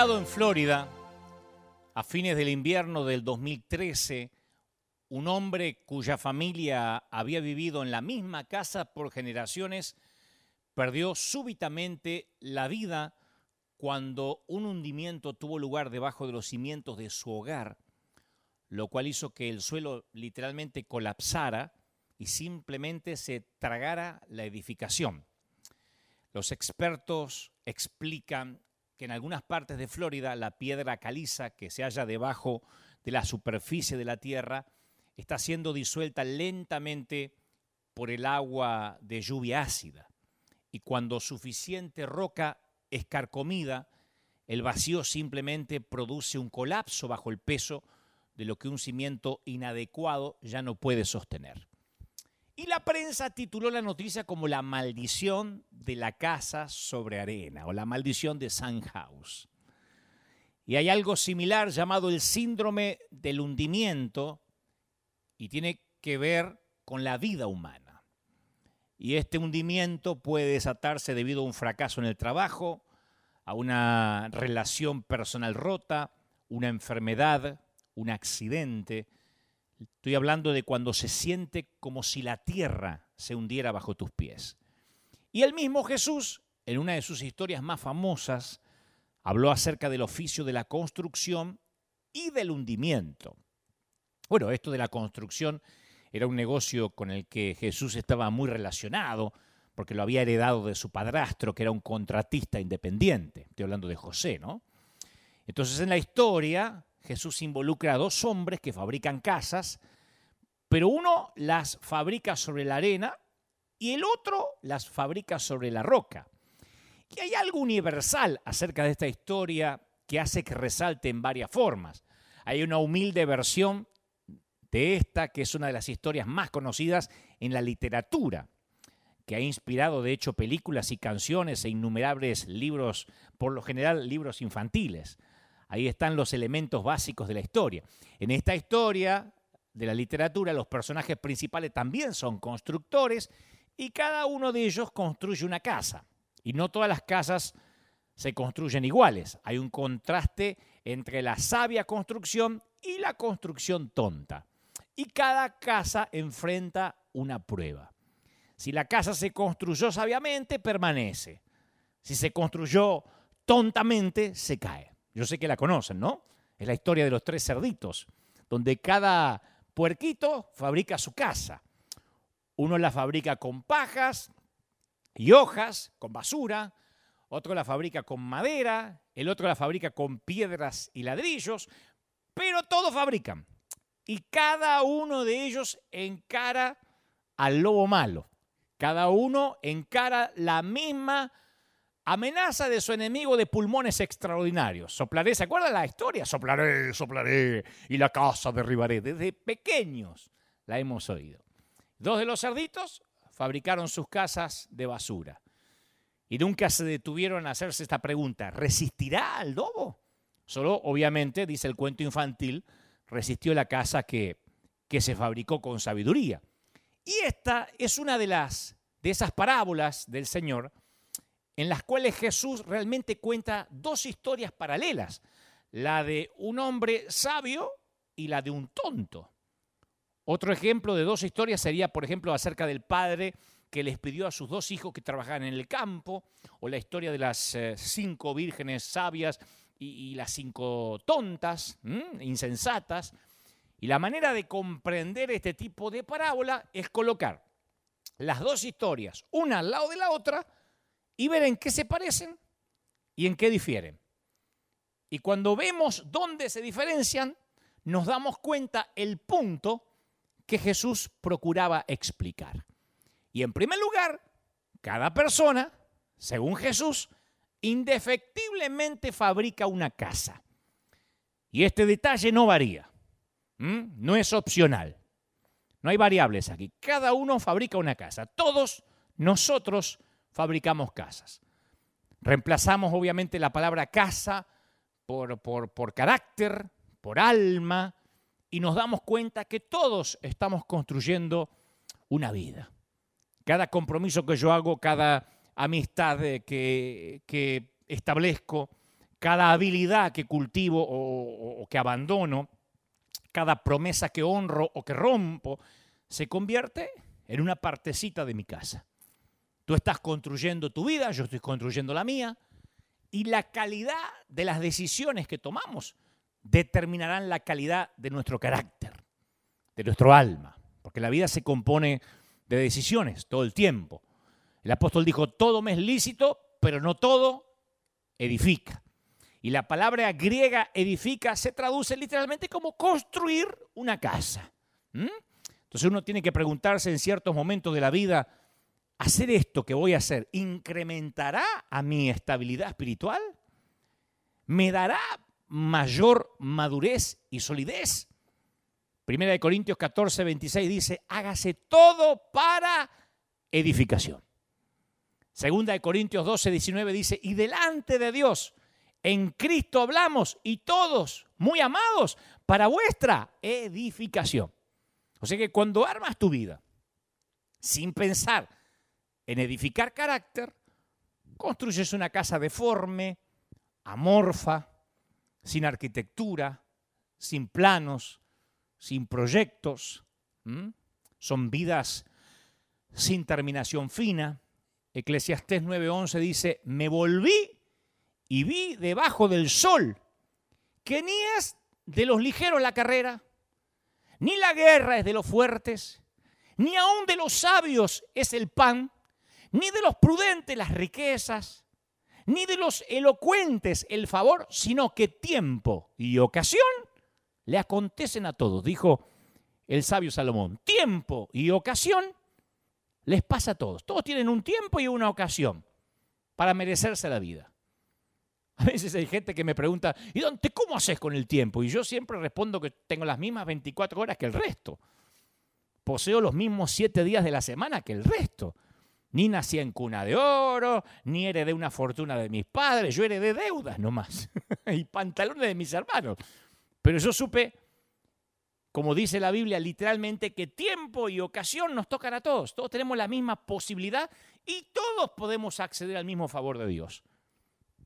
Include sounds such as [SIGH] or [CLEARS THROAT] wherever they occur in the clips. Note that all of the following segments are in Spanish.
en Florida, a fines del invierno del 2013, un hombre cuya familia había vivido en la misma casa por generaciones perdió súbitamente la vida cuando un hundimiento tuvo lugar debajo de los cimientos de su hogar, lo cual hizo que el suelo literalmente colapsara y simplemente se tragara la edificación. Los expertos explican que en algunas partes de Florida la piedra caliza que se halla debajo de la superficie de la tierra está siendo disuelta lentamente por el agua de lluvia ácida. Y cuando suficiente roca es carcomida, el vacío simplemente produce un colapso bajo el peso de lo que un cimiento inadecuado ya no puede sostener. Y la prensa tituló la noticia como la maldición de la casa sobre arena o la maldición de House. Y hay algo similar llamado el síndrome del hundimiento y tiene que ver con la vida humana. Y este hundimiento puede desatarse debido a un fracaso en el trabajo, a una relación personal rota, una enfermedad, un accidente, Estoy hablando de cuando se siente como si la tierra se hundiera bajo tus pies. Y el mismo Jesús, en una de sus historias más famosas, habló acerca del oficio de la construcción y del hundimiento. Bueno, esto de la construcción era un negocio con el que Jesús estaba muy relacionado, porque lo había heredado de su padrastro, que era un contratista independiente. Estoy hablando de José, ¿no? Entonces en la historia Jesús involucra a dos hombres que fabrican casas, pero uno las fabrica sobre la arena y el otro las fabrica sobre la roca. Y hay algo universal acerca de esta historia que hace que resalte en varias formas. Hay una humilde versión de esta, que es una de las historias más conocidas en la literatura, que ha inspirado de hecho películas y canciones e innumerables libros, por lo general libros infantiles. Ahí están los elementos básicos de la historia. En esta historia de la literatura, los personajes principales también son constructores y cada uno de ellos construye una casa. Y no todas las casas se construyen iguales. Hay un contraste entre la sabia construcción y la construcción tonta. Y cada casa enfrenta una prueba. Si la casa se construyó sabiamente, permanece. Si se construyó tontamente, se cae. Yo sé que la conocen, ¿no? Es la historia de los tres cerditos, donde cada puerquito fabrica su casa. Uno la fabrica con pajas y hojas, con basura, otro la fabrica con madera, el otro la fabrica con piedras y ladrillos, pero todos fabrican. Y cada uno de ellos encara al lobo malo. Cada uno encara la misma amenaza de su enemigo de pulmones extraordinarios. Soplaré, ¿se acuerdan la historia? Soplaré, soplaré y la casa derribaré. Desde pequeños la hemos oído. Dos de los cerditos fabricaron sus casas de basura y nunca se detuvieron a hacerse esta pregunta, ¿resistirá al lobo? Solo, obviamente, dice el cuento infantil, resistió la casa que, que se fabricó con sabiduría. Y esta es una de las de esas parábolas del Señor en las cuales Jesús realmente cuenta dos historias paralelas, la de un hombre sabio y la de un tonto. Otro ejemplo de dos historias sería, por ejemplo, acerca del padre que les pidió a sus dos hijos que trabajaran en el campo, o la historia de las eh, cinco vírgenes sabias y, las cinco tontas, insensatas. Y la manera de comprender este tipo de parábola es colocar las dos historias, una al lado de la otra, y ver en qué se parecen y en qué difieren. Y cuando vemos dónde se diferencian, nos damos cuenta el punto que Jesús procuraba explicar. Y en primer lugar, cada persona, según Jesús, indefectiblemente fabrica una casa. Y este detalle no varía, no es opcional. No hay variables aquí. Cada uno fabrica una casa. Todos nosotros fabricamos casas. Reemplazamos obviamente la palabra casa por, por, carácter, por alma, y nos damos cuenta que todos estamos construyendo una vida. Cada compromiso que yo hago, cada amistad que, que establezco, cada habilidad que cultivo o, o que abandono, cada promesa que honro o que rompo, se convierte en una partecita de mi casa. Tú estás construyendo tu vida, yo estoy construyendo la mía, y la calidad de las decisiones que tomamos determinarán la calidad de nuestro carácter, de nuestro alma, porque la vida se compone de decisiones todo el tiempo. El apóstol dijo, todo me es lícito, pero no todo edifica. Y la palabra griega edifica se traduce literalmente como construir una casa. Entonces uno tiene que preguntarse en ciertos momentos de la vida, ¿hacer esto que voy a hacer incrementará a mi estabilidad espiritual? ¿Me dará mayor madurez y solidez? Primera de Corintios 14, 26 dice, hágase todo para edificación. Segunda de Corintios 12, 19 dice, y delante de Dios, en Cristo hablamos y todos, muy amados, para vuestra edificación. O sea que cuando armas tu vida sin pensar en edificar carácter, construyes una casa deforme, amorfa, sin arquitectura, sin planos, sin proyectos. Son vidas sin terminación fina. Eclesiastés 9:11 dice, me volví y vi debajo del sol que ni es de los ligeros la carrera, ni la guerra es de los fuertes, ni aun de los sabios es el pan, ni de los prudentes las riquezas, ni de los elocuentes el favor, sino que tiempo y ocasión le acontecen a todos, dijo el sabio Salomón. Tiempo y ocasión les pasa a todos. Todos tienen un tiempo y una ocasión para merecerse la vida. A veces hay gente que me pregunta, ¿y dónde, cómo haces con el tiempo? Y yo siempre respondo que tengo las mismas 24 horas que el resto. Poseo los mismos 7 días de la semana que el resto. Ni nací en cuna de oro, ni heredé una fortuna de mis padres, yo heredé deudas nomás [LAUGHS] y pantalones de mis hermanos. Pero yo supe, como dice la Biblia, literalmente que tiempo y ocasión nos tocan a todos. Todos tenemos la misma posibilidad y todos podemos acceder al mismo favor de Dios.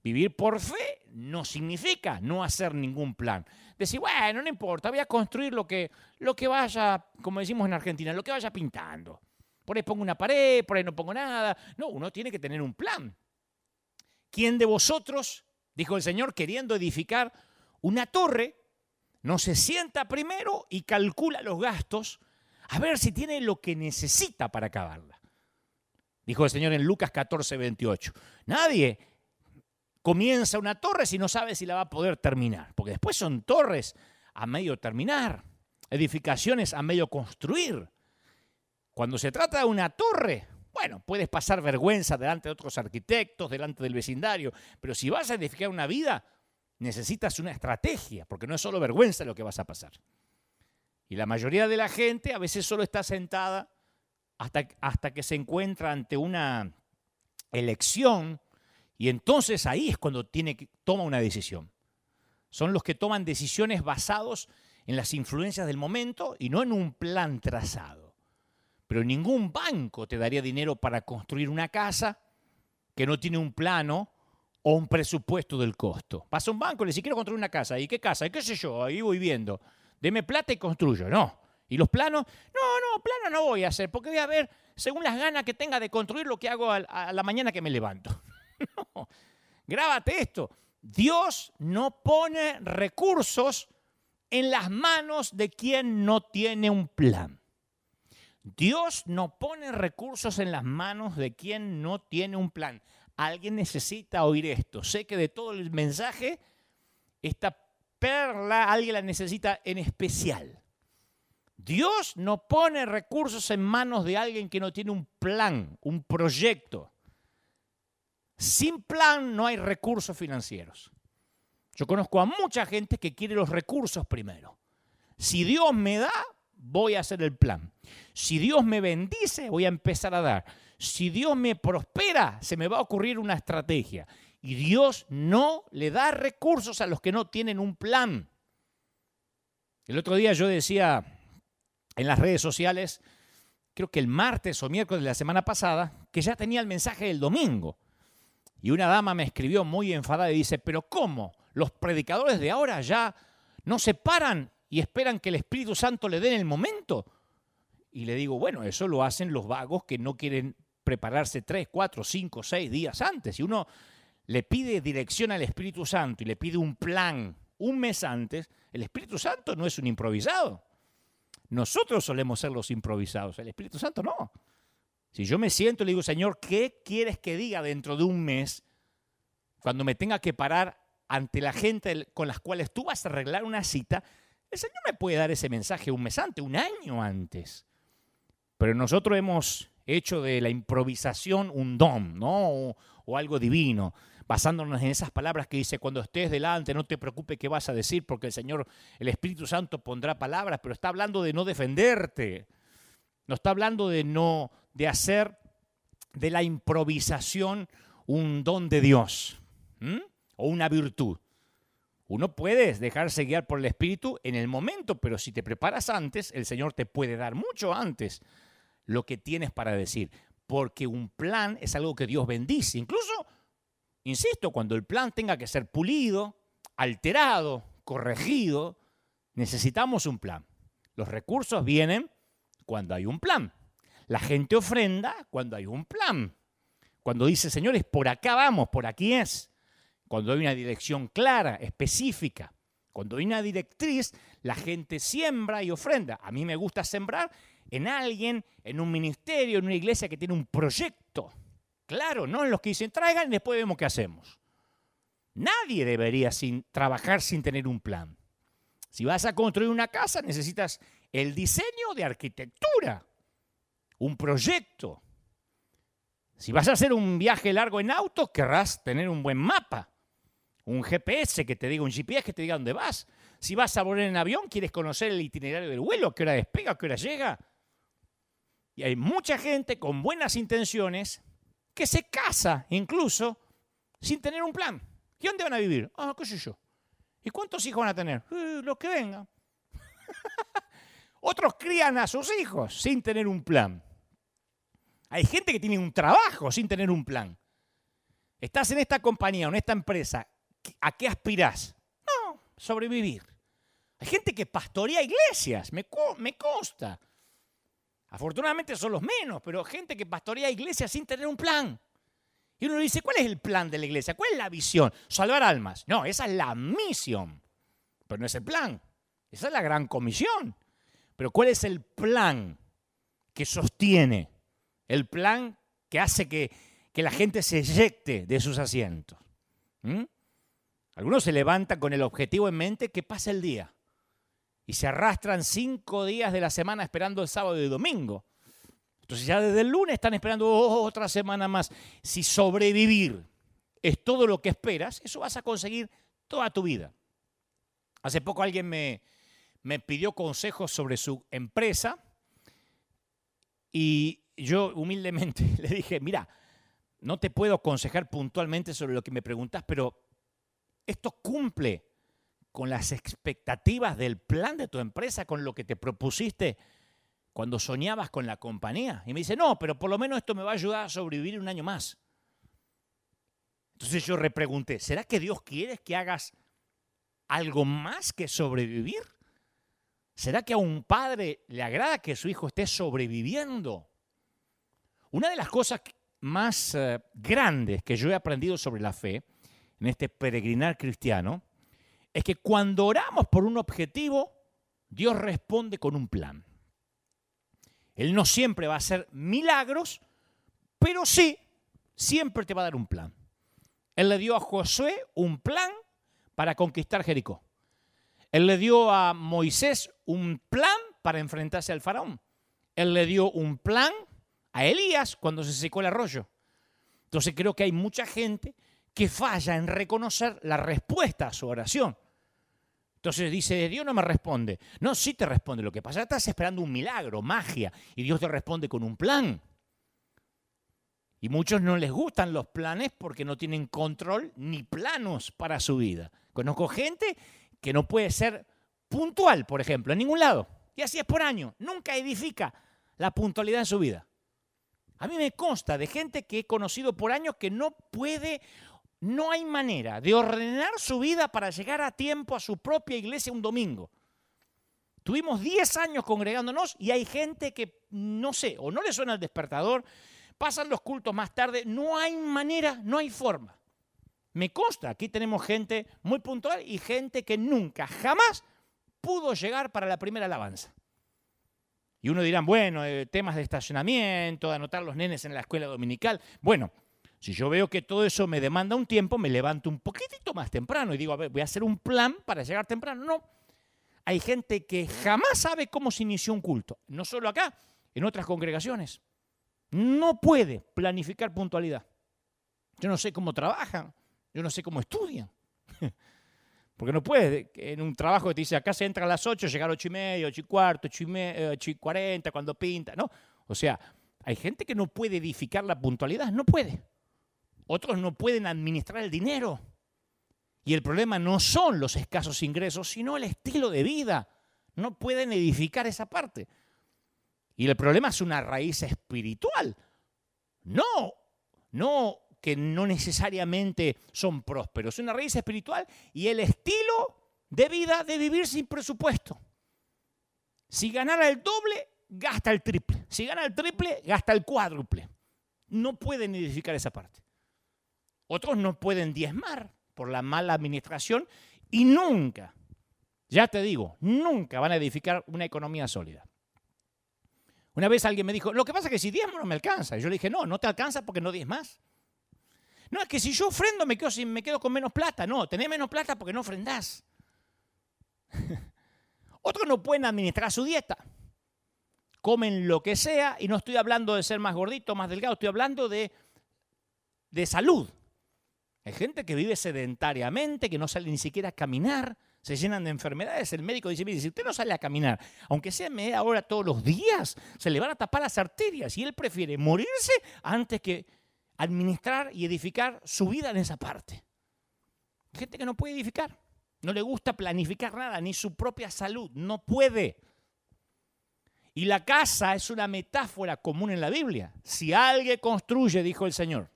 Vivir por fe no significa no hacer ningún plan. Decir, bueno, no importa, voy a construir lo que, lo que vaya, como decimos en Argentina, lo que vaya pintando. Por ahí pongo una pared, por ahí no pongo nada. No, uno tiene que tener un plan. ¿Quién de vosotros, dijo el Señor, queriendo edificar una torre, no se sienta primero y calcula los gastos a ver si tiene lo que necesita para acabarla? Dijo el Señor en Lucas 14, 28. Nadie comienza una torre si no sabe si la va a poder terminar. Porque después son torres a medio terminar, edificaciones a medio construir. Cuando se trata de una torre, bueno, puedes pasar vergüenza delante de otros arquitectos, delante del vecindario, pero si vas a edificar una vida, necesitas una estrategia, porque no es solo vergüenza lo que vas a pasar. Y la mayoría de la gente a veces solo está sentada hasta, hasta que se encuentra ante una elección y entonces ahí es cuando tiene que, toma una decisión. Son los que toman decisiones basados en las influencias del momento y no en un plan trazado. Pero ningún banco te daría dinero para construir una casa que no tiene un plano o un presupuesto del costo. Pasa un banco y le dice, quiero construir una casa. ¿Y qué casa? ¿Y qué sé yo? Ahí voy viendo. Deme plata y construyo. No. ¿Y los planos? No, no, planos no voy a hacer, porque voy a ver, según las ganas que tenga de construir, lo que hago a la mañana que me levanto. [LAUGHS] No, grábate esto. Dios no pone recursos en las manos de quien no tiene un plan. Dios no pone recursos en las manos de quien no tiene un plan. Alguien necesita oír esto. Sé que de todo el mensaje, esta perla alguien la necesita en especial. Dios no pone recursos en manos de alguien que no tiene un plan, un proyecto. Sin plan no hay recursos financieros. Yo conozco a mucha gente que quiere los recursos primero. Si Dios me da, voy a hacer el plan. Si Dios me bendice, voy a empezar a dar. Si Dios me prospera, se me va a ocurrir una estrategia. Y Dios no le da recursos a los que no tienen un plan. El otro día yo decía en las redes sociales, creo que el martes o miércoles de la semana pasada, que ya tenía el mensaje del domingo. Y una dama me escribió muy enfadada y dice, pero ¿cómo? Los predicadores de ahora ya no se paran y esperan que el Espíritu Santo le dé en el momento. Y le digo, bueno, eso lo hacen los vagos que no quieren prepararse tres, cuatro, cinco, seis días antes. Si uno le pide dirección al Espíritu Santo y le pide un plan un mes antes, el Espíritu Santo no es un improvisado. Nosotros solemos ser los improvisados, el Espíritu Santo no. Si yo me siento y le digo, Señor, ¿qué quieres que diga dentro de un mes cuando me tenga que parar ante la gente con las cuales tú vas a arreglar una cita? El Señor me puede dar ese mensaje un mes antes, un año antes. Pero nosotros hemos hecho de la improvisación un don, ¿no? O, algo divino basándonos en esas palabras que dice, cuando estés delante, no te preocupes qué vas a decir, porque el Señor, el Espíritu Santo pondrá palabras, pero está hablando de no defenderte, no está hablando de no, de hacer de la improvisación un don de Dios o una virtud. Uno puede dejarse guiar por el Espíritu en el momento, pero si te preparas antes, el Señor te puede dar mucho antes lo que tienes para decir, porque un plan es algo que Dios bendice. Incluso Insisto, cuando el plan tenga que ser pulido, alterado, corregido, necesitamos un plan. Los recursos vienen cuando hay un plan. La gente ofrenda cuando hay un plan. Cuando dice, señores, por acá vamos, por aquí es. Cuando hay una dirección clara, específica. Cuando hay una directriz, la gente siembra y ofrenda. A mí me gusta sembrar en alguien, en un ministerio, en una iglesia que tiene un proyecto. Claro, no en los que dicen traigan y después vemos qué hacemos. Nadie debería trabajar sin tener un plan. Si vas a construir una casa, necesitas el diseño de arquitectura, un proyecto. Si vas a hacer un viaje largo en auto, querrás tener un buen mapa, un GPS que te diga, un GPS que te diga dónde vas. Si vas a volar en avión, quieres conocer el itinerario del vuelo, qué hora despega, qué hora llega. Y hay mucha gente con buenas intenciones que se casa incluso sin tener un plan. ¿Y dónde van a vivir? Ah, qué sé yo. ¿Y cuántos hijos van a tener? Eh, los que vengan. [LAUGHS] Otros crían a sus hijos sin tener un plan. Hay gente que tiene un trabajo sin tener un plan. Estás en esta compañía, en esta empresa, ¿a qué aspirás? No, sobrevivir. Hay gente que pastorea iglesias, me, me consta. Afortunadamente son los menos, pero gente que pastorea iglesias sin tener un plan. Y uno dice, ¿cuál es el plan de la iglesia? ¿Cuál es la visión? Salvar almas. No, esa es la misión, pero no es el plan. Esa es la gran comisión. Pero ¿cuál es el plan que sostiene? El plan que hace que, la gente se eyecte de sus asientos. ¿Mm? Algunos se levantan con el objetivo en mente que pase el día y se arrastran cinco días de la semana esperando el sábado y domingo. Entonces ya desde el lunes están esperando otra semana más. Si sobrevivir es todo lo que esperas, eso vas a conseguir toda tu vida. Hace poco alguien me, me pidió consejos sobre su empresa y yo humildemente [LAUGHS] le dije, mira, no te puedo aconsejar puntualmente sobre lo que me preguntas, pero esto cumple con las expectativas del plan de tu empresa, con lo que te propusiste cuando soñabas con la compañía. Y me dice, no, pero por lo menos esto me va a ayudar a sobrevivir un año más. Entonces yo repregunté, ¿será que Dios quiere que hagas algo más que sobrevivir? ¿Será que a un padre le agrada que su hijo esté sobreviviendo? Una de las cosas más eh, grandes que yo he aprendido sobre la fe en este peregrinar cristiano es que cuando oramos por un objetivo, Dios responde con un plan. Él no siempre va a hacer milagros, pero sí, siempre te va a dar un plan. Él le dio a Josué un plan para conquistar Jericó. Él le dio a Moisés un plan para enfrentarse al faraón. Él le dio un plan a Elías cuando se secó el arroyo. Entonces creo que hay mucha gente que falla en reconocer la respuesta a su oración. Entonces dice, Dios no me responde. No, sí te responde. Lo que pasa es que estás esperando un milagro, magia, y Dios te responde con un plan. Y muchos no les gustan los planes porque no tienen control ni planos para su vida. Conozco gente que no puede ser puntual, por ejemplo, en ningún lado. Y así es por año. Nunca edifica la puntualidad en su vida. A mí me consta de gente que he conocido por años que no puede, no hay manera de ordenar su vida para llegar a tiempo a su propia iglesia un domingo. Tuvimos 10 años congregándonos y hay gente que, no sé, o no le suena el despertador, pasan los cultos más tarde, no hay manera, no hay forma. Me consta, aquí tenemos gente muy puntual y gente que nunca, jamás pudo llegar para la primera alabanza. Y uno dirá, bueno, eh, temas de estacionamiento, de anotar los nenes en la escuela dominical. Bueno, si yo veo que todo eso me demanda un tiempo, me levanto un poquitito más temprano y digo, a ver, voy a hacer un plan para llegar temprano. No, hay gente que jamás sabe cómo se inició un culto, no solo acá, en otras congregaciones. No puede planificar puntualidad. Yo no sé cómo trabajan, yo no sé cómo estudian. [LAUGHS] Porque no puede, en un trabajo que te dice, acá se entra a las 8, llegar a 8 y media, 8 y cuarto, 8 y, y 40, cuando pinta, ¿no? O sea, hay gente que no puede edificar la puntualidad, no puede. Otros no pueden administrar el dinero. Y el problema no son los escasos ingresos, sino el estilo de vida. No pueden edificar esa parte. Y el problema es una raíz espiritual. No, no que no necesariamente son prósperos. Es una raíz espiritual y el estilo de vida de vivir sin presupuesto. Si ganara el doble, gasta el triple. Si gana el triple, gasta el cuádruple. No pueden edificar esa parte. Otros no pueden diezmar por la mala administración y nunca, ya te digo, nunca van a edificar una economía sólida. Una vez alguien me dijo, lo que pasa es que si diezmo no me alcanza. yo le dije, no, no te alcanza porque no más. No, es que si yo ofrendo me quedo, me quedo con menos plata. No, tenés menos plata porque no ofrendás. [LAUGHS] Otros no pueden administrar su dieta. Comen lo que sea y no estoy hablando de ser más gordito, más delgado, estoy hablando de, de salud. Hay gente que vive sedentariamente, que no sale ni siquiera a caminar, se llenan de enfermedades. El médico dice, mire, si usted no sale a caminar, aunque sea media hora todos los días, se le van a tapar las arterias y él prefiere morirse antes que administrar y edificar su vida en esa parte. Hay gente que no puede edificar, no le gusta planificar nada, ni su propia salud, no puede. Y la casa es una metáfora común en la Biblia. Si alguien construye, dijo el Señor,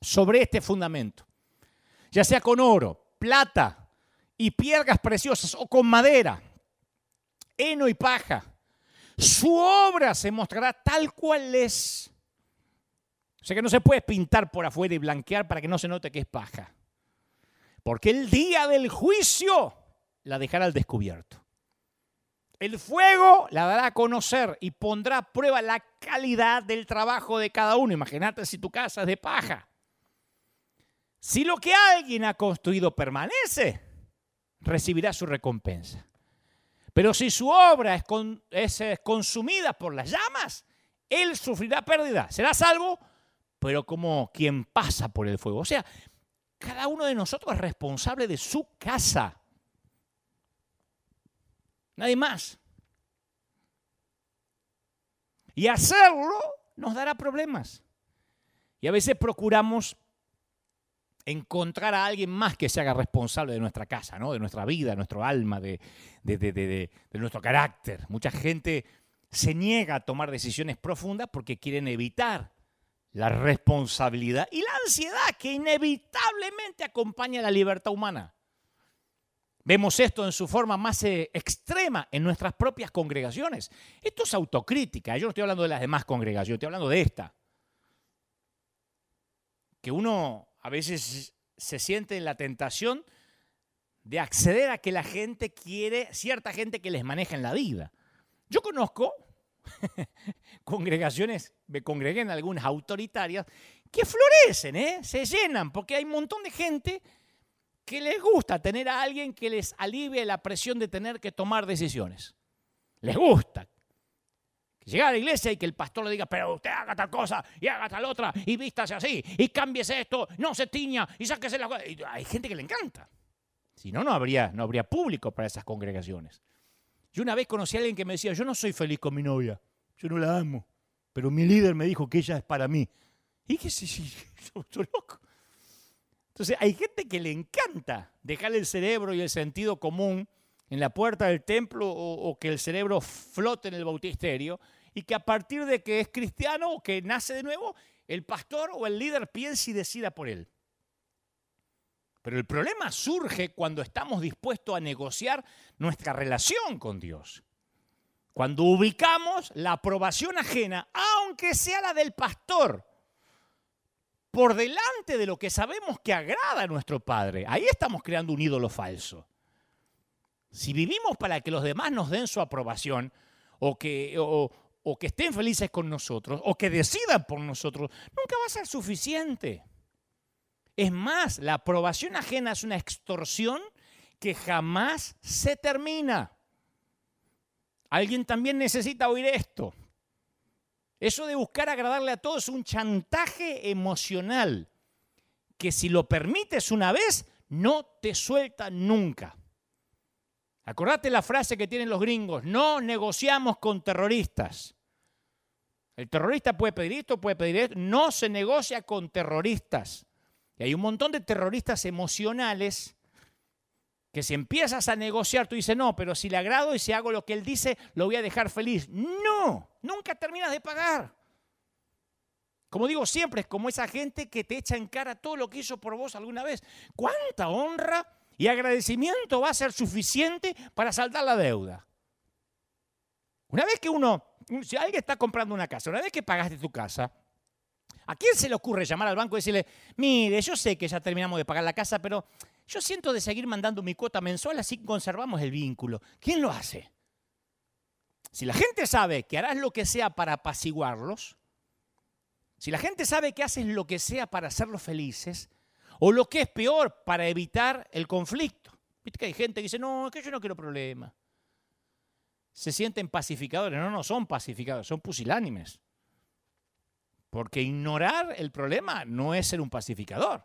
sobre este fundamento, ya sea con oro, plata y piedras preciosas o con madera, heno y paja, su obra se mostrará tal cual es. O sea que no se puede pintar por afuera y blanquear para que no se note que es paja. Porque el día del juicio la dejará al descubierto. El fuego la dará a conocer y pondrá a prueba la calidad del trabajo de cada uno. Imagínate si tu casa es de paja. Si lo que alguien ha construido permanece, recibirá su recompensa. Pero si su obra es, consumida por las llamas, él sufrirá pérdida. Será salvo, pero como quien pasa por el fuego. O sea, cada uno de nosotros es responsable de su casa. Nadie más. Y hacerlo nos dará problemas. Y a veces procuramos encontrar a alguien más que se haga responsable de nuestra casa, ¿no? de nuestra vida, de nuestro alma, de, de, nuestro carácter. Mucha gente se niega a tomar decisiones profundas porque quieren evitar la responsabilidad y la ansiedad que inevitablemente acompaña a la libertad humana. Vemos esto en su forma más eh, extrema en nuestras propias congregaciones. Esto es autocrítica. Yo no estoy hablando de las demás congregaciones, estoy hablando de esta. Que uno a veces se siente en la tentación de acceder a que la gente quiere, cierta gente que les maneja en la vida. Yo conozco [LAUGHS] congregaciones, me congregué en algunas autoritarias, que florecen, ¿eh? se llenan, porque hay un montón de gente que les gusta tener a alguien que les alivie la presión de tener que tomar decisiones. Les gusta llegar a la iglesia y que el pastor le diga, pero usted haga tal cosa y haga tal otra y vístase así y cámbiese esto, no se tiña y sáquese la Hay gente que le encanta. Si no, no habría, no habría público para esas congregaciones. Yo una vez conocí a alguien que me decía, yo no soy feliz con mi novia, yo no la amo, pero mi líder me dijo que ella es para mí. Y que sí, [LAUGHS] soy loco. Entonces hay gente que le encanta dejar el cerebro y el sentido común en la puerta del templo o, o que el cerebro flote en el bautisterio y que a partir de que es cristiano o que nace de nuevo, el pastor o el líder piense y decida por él. Pero el problema surge cuando estamos dispuestos a negociar nuestra relación con Dios. Cuando ubicamos la aprobación ajena, aunque sea la del pastor, por delante de lo que sabemos que agrada a nuestro Padre, ahí estamos creando un ídolo falso. Si vivimos para que los demás nos den su aprobación o que, o que estén felices con nosotros o que decidan por nosotros, nunca va a ser suficiente. Es más, la aprobación ajena es una extorsión que jamás se termina. Alguien también necesita oír esto. Eso de buscar agradarle a todos es un chantaje emocional que si lo permites una vez, no te suelta nunca. Acordate la frase que tienen los gringos, no negociamos con terroristas. El terrorista puede pedir esto, puede pedir esto, no se negocia con terroristas. Y hay un montón de terroristas emocionales que si empiezas a negociar, tú dices, no, pero si le agrado y si hago lo que él dice, lo voy a dejar feliz. No, nunca terminas de pagar. Como digo siempre, es como esa gente que te echa en cara todo lo que hizo por vos alguna vez. ¿Cuánta honra y agradecimiento va a ser suficiente para saldar la deuda? Una vez que uno, si alguien está comprando una casa, una vez que pagaste tu casa, ¿A quién se le ocurre llamar al banco y decirle, mire, yo sé que ya terminamos de pagar la casa, pero yo siento de seguir mandando mi cuota mensual, así conservamos el vínculo? ¿Quién lo hace? Si la gente sabe que harás lo que sea para apaciguarlos, si la gente sabe que haces lo que sea para hacerlos felices, o lo que es peor, para evitar el conflicto. Viste que hay gente que dice, no, es que yo no quiero problemas. Se sienten pacificadores. No, no son pacificadores, son pusilánimes. Porque ignorar el problema no es ser un pacificador.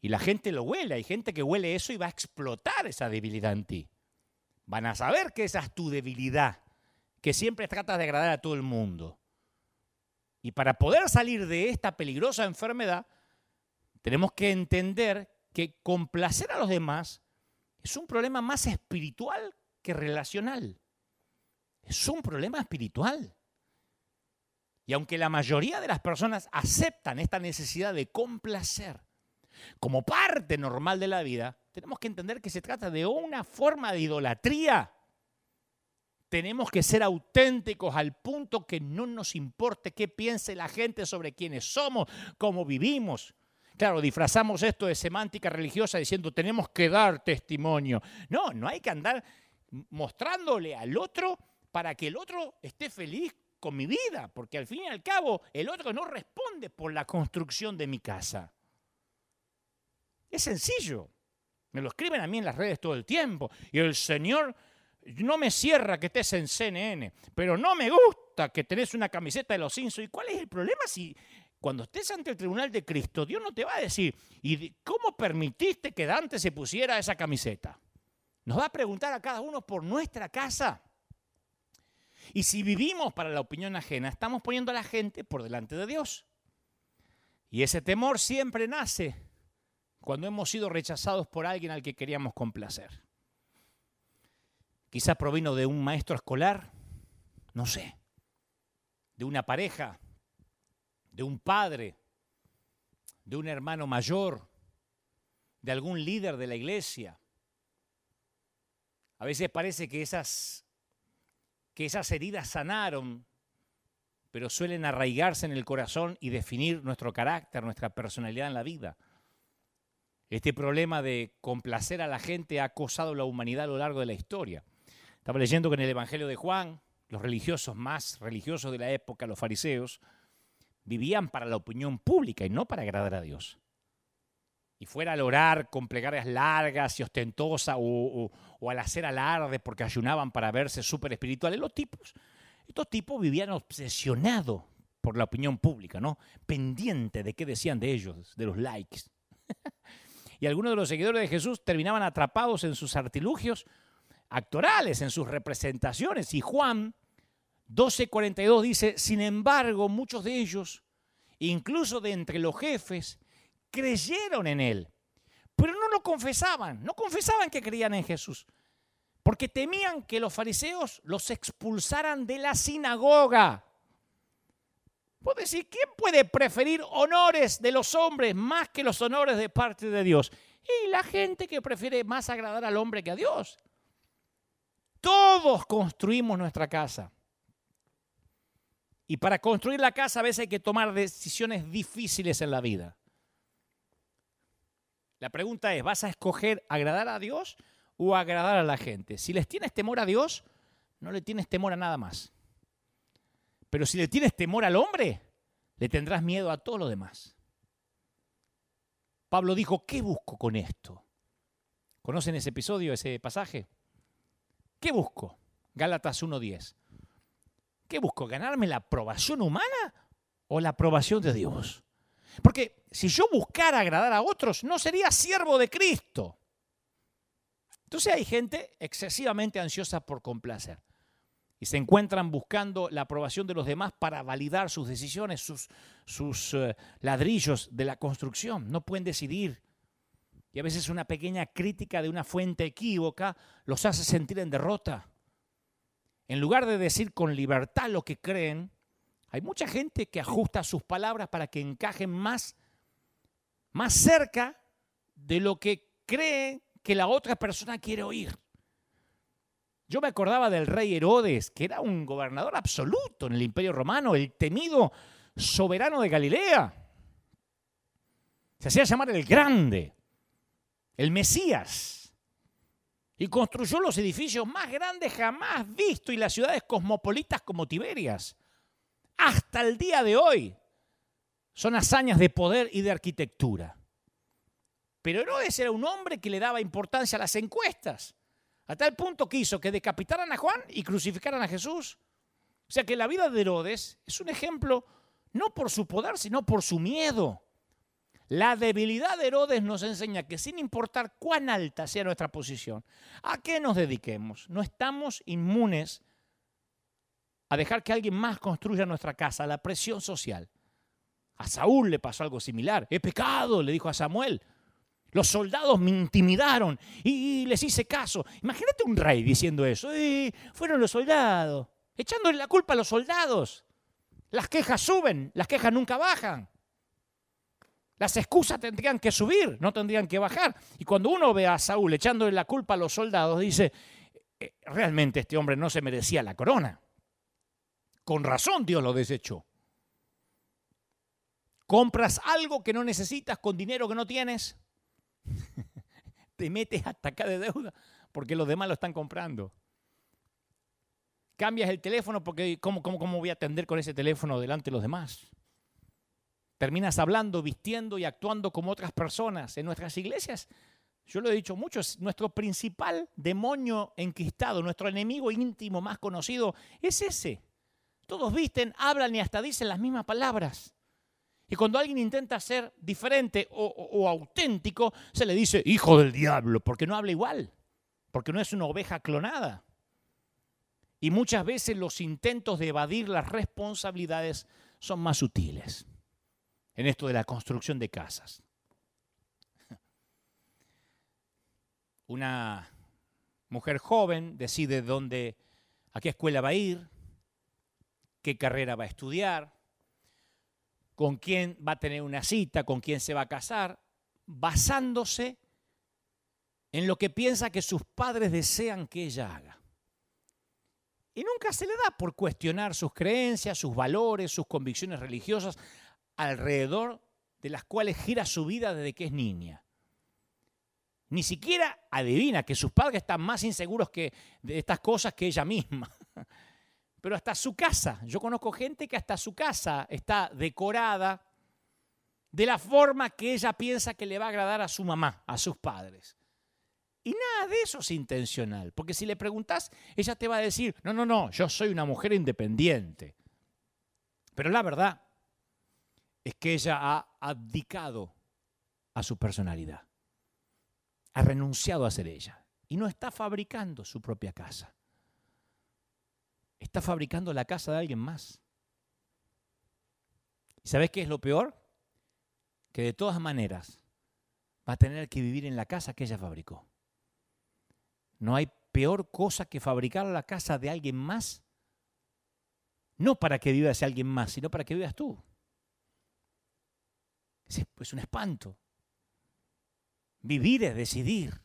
Y la gente lo huele, hay gente que huele eso y va a explotar esa debilidad en ti. Van a saber que esa es tu debilidad, que siempre tratas de agradar a todo el mundo. Y para poder salir de esta peligrosa enfermedad, tenemos que entender que complacer a los demás es un problema más espiritual que relacional. Es un problema espiritual. Y aunque la mayoría de las personas aceptan esta necesidad de complacer como parte normal de la vida, tenemos que entender que se trata de una forma de idolatría. Tenemos que ser auténticos al punto que no nos importe qué piense la gente sobre quiénes somos, cómo vivimos. Claro, disfrazamos esto de semántica religiosa diciendo tenemos que dar testimonio. No, no hay que andar mostrándole al otro para que el otro esté feliz con mi vida, porque al fin y al cabo el otro no responde por la construcción de mi casa. Es sencillo. Me lo escriben a mí en las redes todo el tiempo. Y el Señor no me cierra que estés en CNN, pero no me gusta que tenés una camiseta de los Simpsons. ¿Y cuál es el problema si cuando estés ante el tribunal de Cristo, Dios no te va a decir, ¿y cómo permitiste que Dante se pusiera esa camiseta? Nos va a preguntar a cada uno por nuestra casa. Y si vivimos para la opinión ajena, estamos poniendo a la gente por delante de Dios. Y ese temor siempre nace cuando hemos sido rechazados por alguien al que queríamos complacer. Quizás provino de un maestro escolar, no sé, de una pareja, de un padre, de un hermano mayor, de algún líder de la iglesia. A veces parece que esas que esas heridas sanaron, pero suelen arraigarse en el corazón y definir nuestro carácter, nuestra personalidad en la vida. Este problema de complacer a la gente ha acosado la humanidad a lo largo de la historia. Estaba leyendo que en el Evangelio de Juan, los religiosos más religiosos de la época, los fariseos, vivían para la opinión pública y no para agradar a Dios y fuera al orar con plegarias largas y ostentosas o, al hacer alarde porque ayunaban para verse súper espirituales, los tipos, estos tipos vivían obsesionados por la opinión pública, ¿no? Pendiente de qué decían de ellos, de los likes. [LAUGHS] y algunos de los seguidores de Jesús terminaban atrapados en sus artilugios actorales, en sus representaciones. Y Juan 12:42 dice, sin embargo, muchos de ellos, incluso de entre los jefes, creyeron en él, pero no lo confesaban, no confesaban que creían en Jesús. porque temían que los fariseos los expulsaran de la sinagoga. Puedo decir, ¿quién puede preferir honores de los hombres más que los honores de parte de Dios? Y la gente que prefiere más agradar al hombre que a Dios. Todos construimos nuestra casa. Y para construir la casa a veces hay que tomar decisiones difíciles en la vida. La pregunta es, ¿vas a escoger agradar a Dios o agradar a la gente? Si les tienes temor a Dios, no le tienes temor a nada más. Pero si le tienes temor al hombre, le tendrás miedo a todo lo demás. Pablo dijo, ¿qué busco con esto? ¿Conocen ese episodio, ese pasaje? ¿Qué busco? Gálatas 1.10. ¿Qué busco? ¿Ganarme la aprobación humana o la aprobación de Dios? Porque si yo buscara agradar a otros, no sería siervo de Cristo. Entonces hay gente excesivamente ansiosa por complacer. Y se encuentran buscando la aprobación de los demás para validar sus decisiones, sus, sus eh, ladrillos de la construcción. No pueden decidir. Y a veces una pequeña crítica de una fuente equívoca los hace sentir en derrota. En lugar de decir con libertad lo que creen, hay mucha gente que ajusta sus palabras para que encajen más, más cerca de lo que cree que la otra persona quiere oír. Yo me acordaba del rey Herodes, que era un gobernador absoluto en el imperio romano, el temido soberano de Galilea. Se hacía llamar el grande, el Mesías. Y construyó los edificios más grandes jamás vistos y las ciudades cosmopolitas como Tiberias hasta el día de hoy son hazañas de poder y de arquitectura. Pero Herodes era un hombre que le daba importancia a las encuestas, a tal punto que hizo que decapitaran a Juan y crucificaran a Jesús. O sea que la vida de Herodes es un ejemplo no por su poder, sino por su miedo. La debilidad de Herodes nos enseña que sin importar cuán alta sea nuestra posición, a qué nos dediquemos, no estamos inmunes a dejar que alguien más construya nuestra casa, la presión social. A Saúl le pasó algo similar. He pecado, le dijo a Samuel. Los soldados me intimidaron y les hice caso. Imagínate un rey diciendo eso. fueron los soldados, echándole la culpa a los soldados. Las quejas suben, las quejas nunca bajan. Las excusas tendrían que subir, no tendrían que bajar. Y cuando uno ve a Saúl echándole la culpa a los soldados, dice, eh, realmente este hombre no se merecía la corona. Con razón Dios lo desechó. Compras algo que no necesitas con dinero que no tienes. [LAUGHS] Te metes hasta acá de deuda porque los demás lo están comprando. Cambias el teléfono porque ¿cómo, voy a atender con ese teléfono delante de los demás? Terminas hablando, vistiendo y actuando como otras personas. En nuestras iglesias, yo lo he dicho mucho, es nuestro principal demonio enquistado, nuestro enemigo íntimo más conocido es ese. Todos visten, hablan y hasta dicen las mismas palabras. Y cuando alguien intenta ser diferente o, auténtico, se le dice hijo del diablo, porque no habla igual, porque no es una oveja clonada. Y muchas veces los intentos de evadir las responsabilidades son más sutiles en esto de la construcción de casas. Una mujer joven decide dónde, a qué escuela va a ir, qué carrera va a estudiar, con quién va a tener una cita, con quién se va a casar, basándose en lo que piensa que sus padres desean que ella haga. Y nunca se le da por cuestionar sus creencias, sus valores, sus convicciones religiosas, alrededor de las cuales gira su vida desde que es niña. Ni siquiera adivina que sus padres están más inseguros que de estas cosas que ella misma [LAUGHS] pero hasta su casa. Yo conozco gente que hasta su casa está decorada de la forma que ella piensa que le va a agradar a su mamá, a sus padres. Y nada de eso es intencional, porque si le preguntas, ella te va a decir, no, no, no, yo soy una mujer independiente. Pero la verdad es que ella ha abdicado a su personalidad, ha renunciado a ser ella y no está fabricando su propia casa está fabricando la casa de alguien más. ¿Y sabes qué es lo peor? Que de todas maneras va a tener que vivir en la casa que ella fabricó. No hay peor cosa que fabricar la casa de alguien más? No para que viva alguien más, sino para que vivas tú. Es un espanto. Vivir es decidir.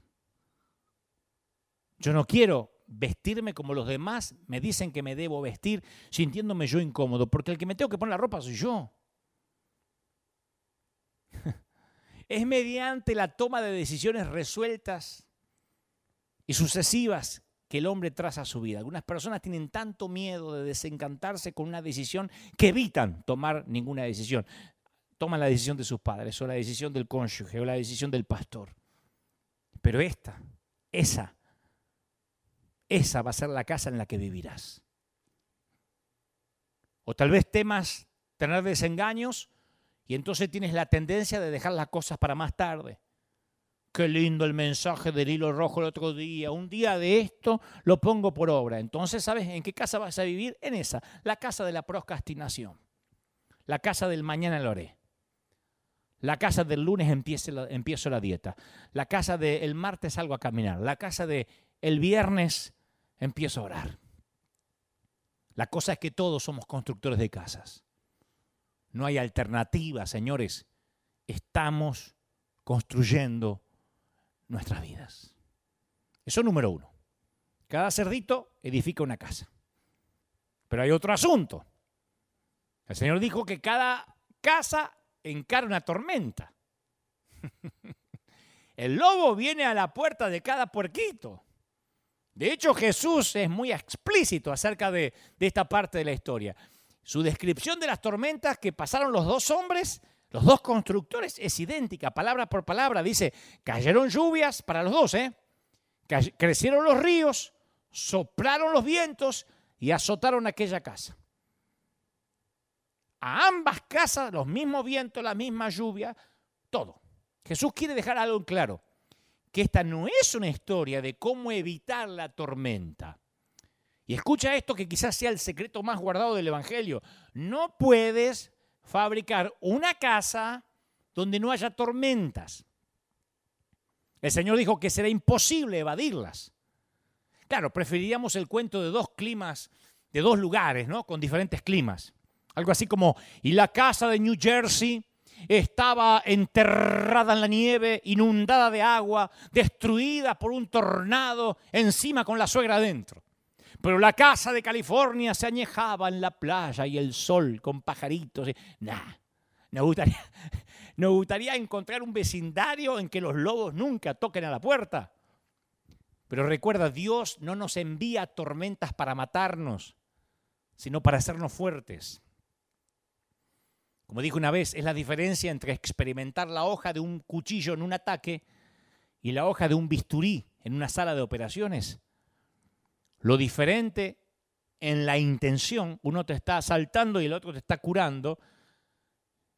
Yo no quiero vestirme como los demás me dicen que me debo vestir sintiéndome yo incómodo, porque el que me tengo que poner la ropa soy yo. [LAUGHS] es mediante la toma de decisiones resueltas y sucesivas que el hombre traza su vida. Algunas personas tienen tanto miedo de desencantarse con una decisión que evitan tomar ninguna decisión. Toman la decisión de sus padres o la decisión del cónyuge o la decisión del pastor. Pero esta, esa, esa va a ser la casa en la que vivirás. O tal vez temas tener desengaños y entonces tienes la tendencia de dejar las cosas para más tarde. Qué lindo el mensaje del hilo rojo el otro día. Un día de esto lo pongo por obra. Entonces, ¿sabes en qué casa vas a vivir? En esa, la casa de la procrastinación. La casa del mañana lo haré. La casa del lunes empiezo la, dieta. La casa del martes salgo a caminar. La casa del el viernes empiezo a orar. La cosa es que todos somos constructores de casas. No hay alternativa, señores. Estamos construyendo nuestras vidas. Eso número uno. Cada cerdito edifica una casa. Pero hay otro asunto. El Señor dijo que cada casa encara una tormenta. [LAUGHS] El lobo viene a la puerta de cada puerquito. De hecho, Jesús es muy explícito acerca de, esta parte de la historia. Su descripción de las tormentas que pasaron los dos hombres los dos constructores es idéntica, palabra por palabra. Dice, cayeron lluvias para los dos, ¿eh? Crecieron los ríos, soplaron los vientos y azotaron aquella casa. A ambas casas, los mismos vientos, la misma lluvia, todo. Jesús quiere dejar algo en claro, que esta no es una historia de cómo evitar la tormenta. Y escucha esto que quizás sea el secreto más guardado del Evangelio. No puedes fabricar una casa donde no haya tormentas. El Señor dijo que será imposible evadirlas. Claro, preferiríamos el cuento de dos climas, de dos lugares, ¿no? Con diferentes climas. Algo así como, y la casa de New Jersey estaba enterrada en la nieve, inundada de agua, destruida por un tornado, encima con la suegra adentro. Pero la casa de California se añejaba en la playa y el sol con pajaritos. Nah, nos gustaría, [LAUGHS] nos gustaría encontrar un vecindario en que los lobos nunca toquen a la puerta. Pero recuerda, Dios no nos envía tormentas para matarnos, sino para hacernos fuertes. Como dijo una vez, es la diferencia entre experimentar la hoja de un cuchillo en un ataque y la hoja de un bisturí en una sala de operaciones. Lo diferente en la intención, uno te está asaltando y el otro te está curando,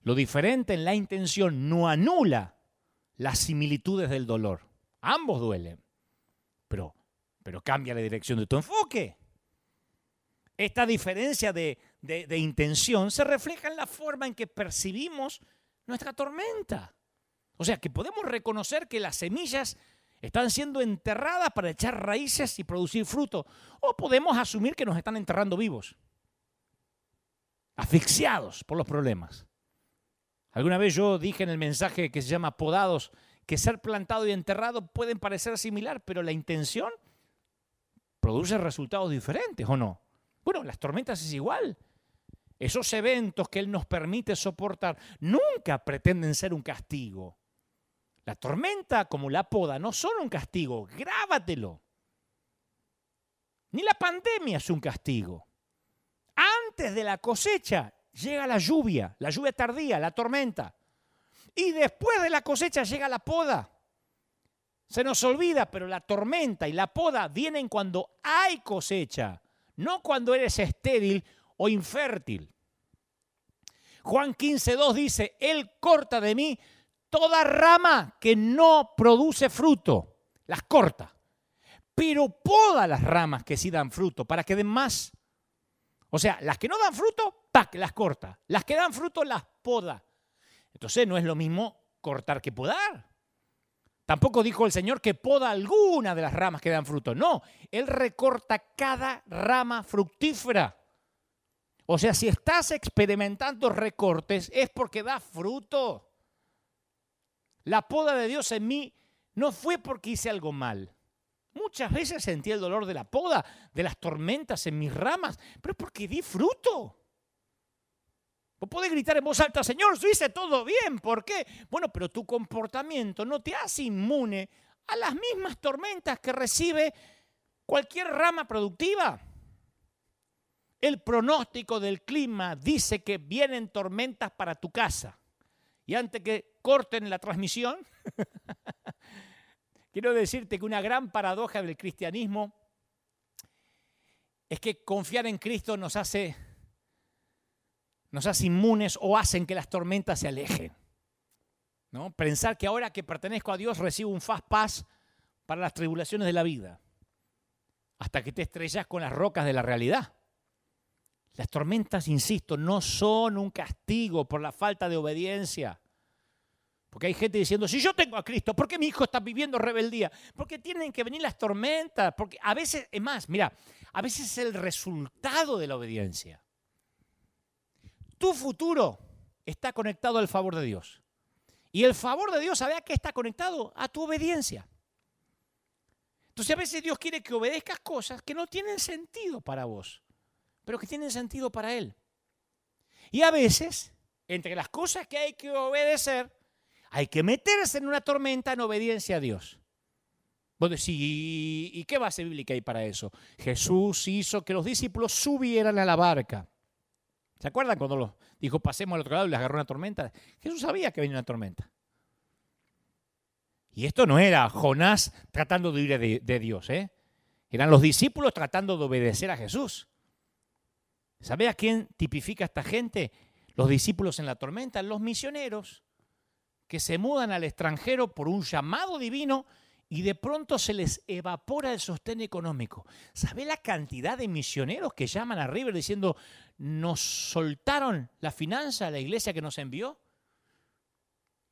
lo diferente en la intención no anula las similitudes del dolor. Ambos duelen, pero, pero cambia la dirección de tu enfoque. Esta diferencia de, de intención se refleja en la forma en que percibimos nuestra tormenta. O sea, que podemos reconocer que las semillas están siendo enterradas para echar raíces y producir fruto. O podemos asumir que nos están enterrando vivos, asfixiados por los problemas. Alguna vez yo dije en el mensaje que se llama podados que ser plantado y enterrado pueden parecer similar, pero la intención produce resultados diferentes, ¿o no? Bueno, las tormentas es igual. Esos eventos que Él nos permite soportar nunca pretenden ser un castigo. La tormenta como la poda no son un castigo, grábatelo. Ni la pandemia es un castigo. Antes de la cosecha llega la lluvia, la lluvia tardía, la tormenta. Y después de la cosecha llega la poda. Se nos olvida, pero la tormenta y la poda vienen cuando hay cosecha, no cuando eres estéril o infértil. Juan 15.2 dice, Él corta de mí toda rama que no produce fruto, las corta, pero poda las ramas que sí dan fruto para que den más. O sea, las que no dan fruto, las corta. Las que dan fruto, las poda. Entonces no es lo mismo cortar que podar. Tampoco dijo el Señor que poda alguna de las ramas que dan fruto. No, Él recorta cada rama fructífera. O sea, si estás experimentando recortes es porque da fruto. La poda de Dios en mí no fue porque hice algo mal. Muchas veces sentí el dolor de la poda, de las tormentas en mis ramas, pero es porque di fruto. Vos podés gritar en voz alta, Señor, yo hice todo bien. ¿Por qué? Bueno, pero tu comportamiento no te hace inmune a las mismas tormentas que recibe cualquier rama productiva. El pronóstico del clima dice que vienen tormentas para tu casa. Y antes que corten la transmisión, [LAUGHS] quiero decirte que una gran paradoja del cristianismo es que confiar en Cristo nos hace, nos hace inmunes o hacen que las tormentas se alejen. ¿no? Pensar que ahora que pertenezco a Dios recibo un fast pass para las tribulaciones de la vida, hasta que te estrellas con las rocas de la realidad. Las tormentas, insisto, no son un castigo por la falta de obediencia. Porque hay gente diciendo, si yo tengo a Cristo, ¿por qué mi hijo está viviendo rebeldía? Porque tienen que venir las tormentas, porque a veces, es más, mira, a veces es el resultado de la obediencia. Tu futuro está conectado al favor de Dios. Y el favor de Dios, ¿sabe a qué está conectado? A tu obediencia. Entonces a veces Dios quiere que obedezcas cosas que no tienen sentido para vos, pero que tienen sentido para Él. Y a veces, entre las cosas que hay que obedecer, hay que meterse en una tormenta en obediencia a Dios. ¿y qué base bíblica hay para eso? Jesús hizo que los discípulos subieran a la barca. ¿Se acuerdan cuando los dijo pasemos al otro lado y les agarró una tormenta? Jesús sabía que venía una tormenta. Y esto no era Jonás tratando de ir de, Dios, ¿eh? Eran los discípulos tratando de obedecer a Jesús. ¿Sabe a quién tipifica esta gente? Los discípulos en la tormenta, los misioneros que se mudan al extranjero por un llamado divino y de pronto se les evapora el sostén económico. ¿Sabe la cantidad de misioneros que llaman a River diciendo, nos soltaron la finanza la iglesia que nos envió?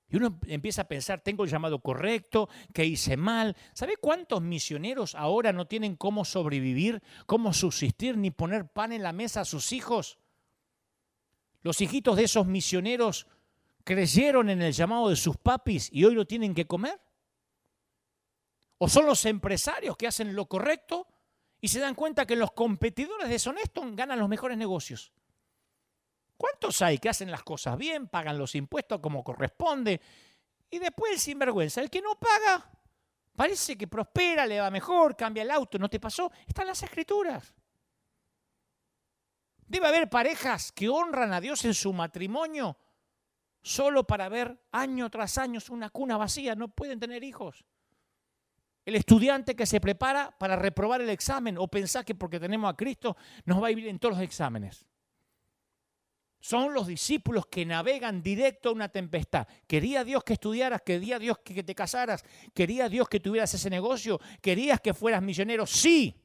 Y uno empieza a pensar, tengo el llamado correcto, que hice mal. ¿Sabe cuántos misioneros ahora no tienen cómo sobrevivir, cómo subsistir, ni poner pan en la mesa a sus hijos? Los hijitos de esos misioneros creyeron en el llamado de sus papis y hoy lo tienen que comer? ¿O son los empresarios que hacen lo correcto y se dan cuenta que los competidores deshonestos ganan los mejores negocios? ¿Cuántos hay que hacen las cosas bien, pagan los impuestos como corresponde y después el sinvergüenza, el que no paga, parece que prospera, le va mejor, cambia el auto, ¿no te pasó? Están las escrituras. Debe haber parejas que honran a Dios en su matrimonio solo para ver año tras año una cuna vacía, no pueden tener hijos. El estudiante que se prepara para reprobar el examen o pensar que porque tenemos a Cristo nos va a vivir en todos los exámenes. Son los discípulos que navegan directo a una tempestad. Quería Dios que estudiaras, quería Dios que te casaras, quería Dios que tuvieras ese negocio, querías que fueras misionero. Sí,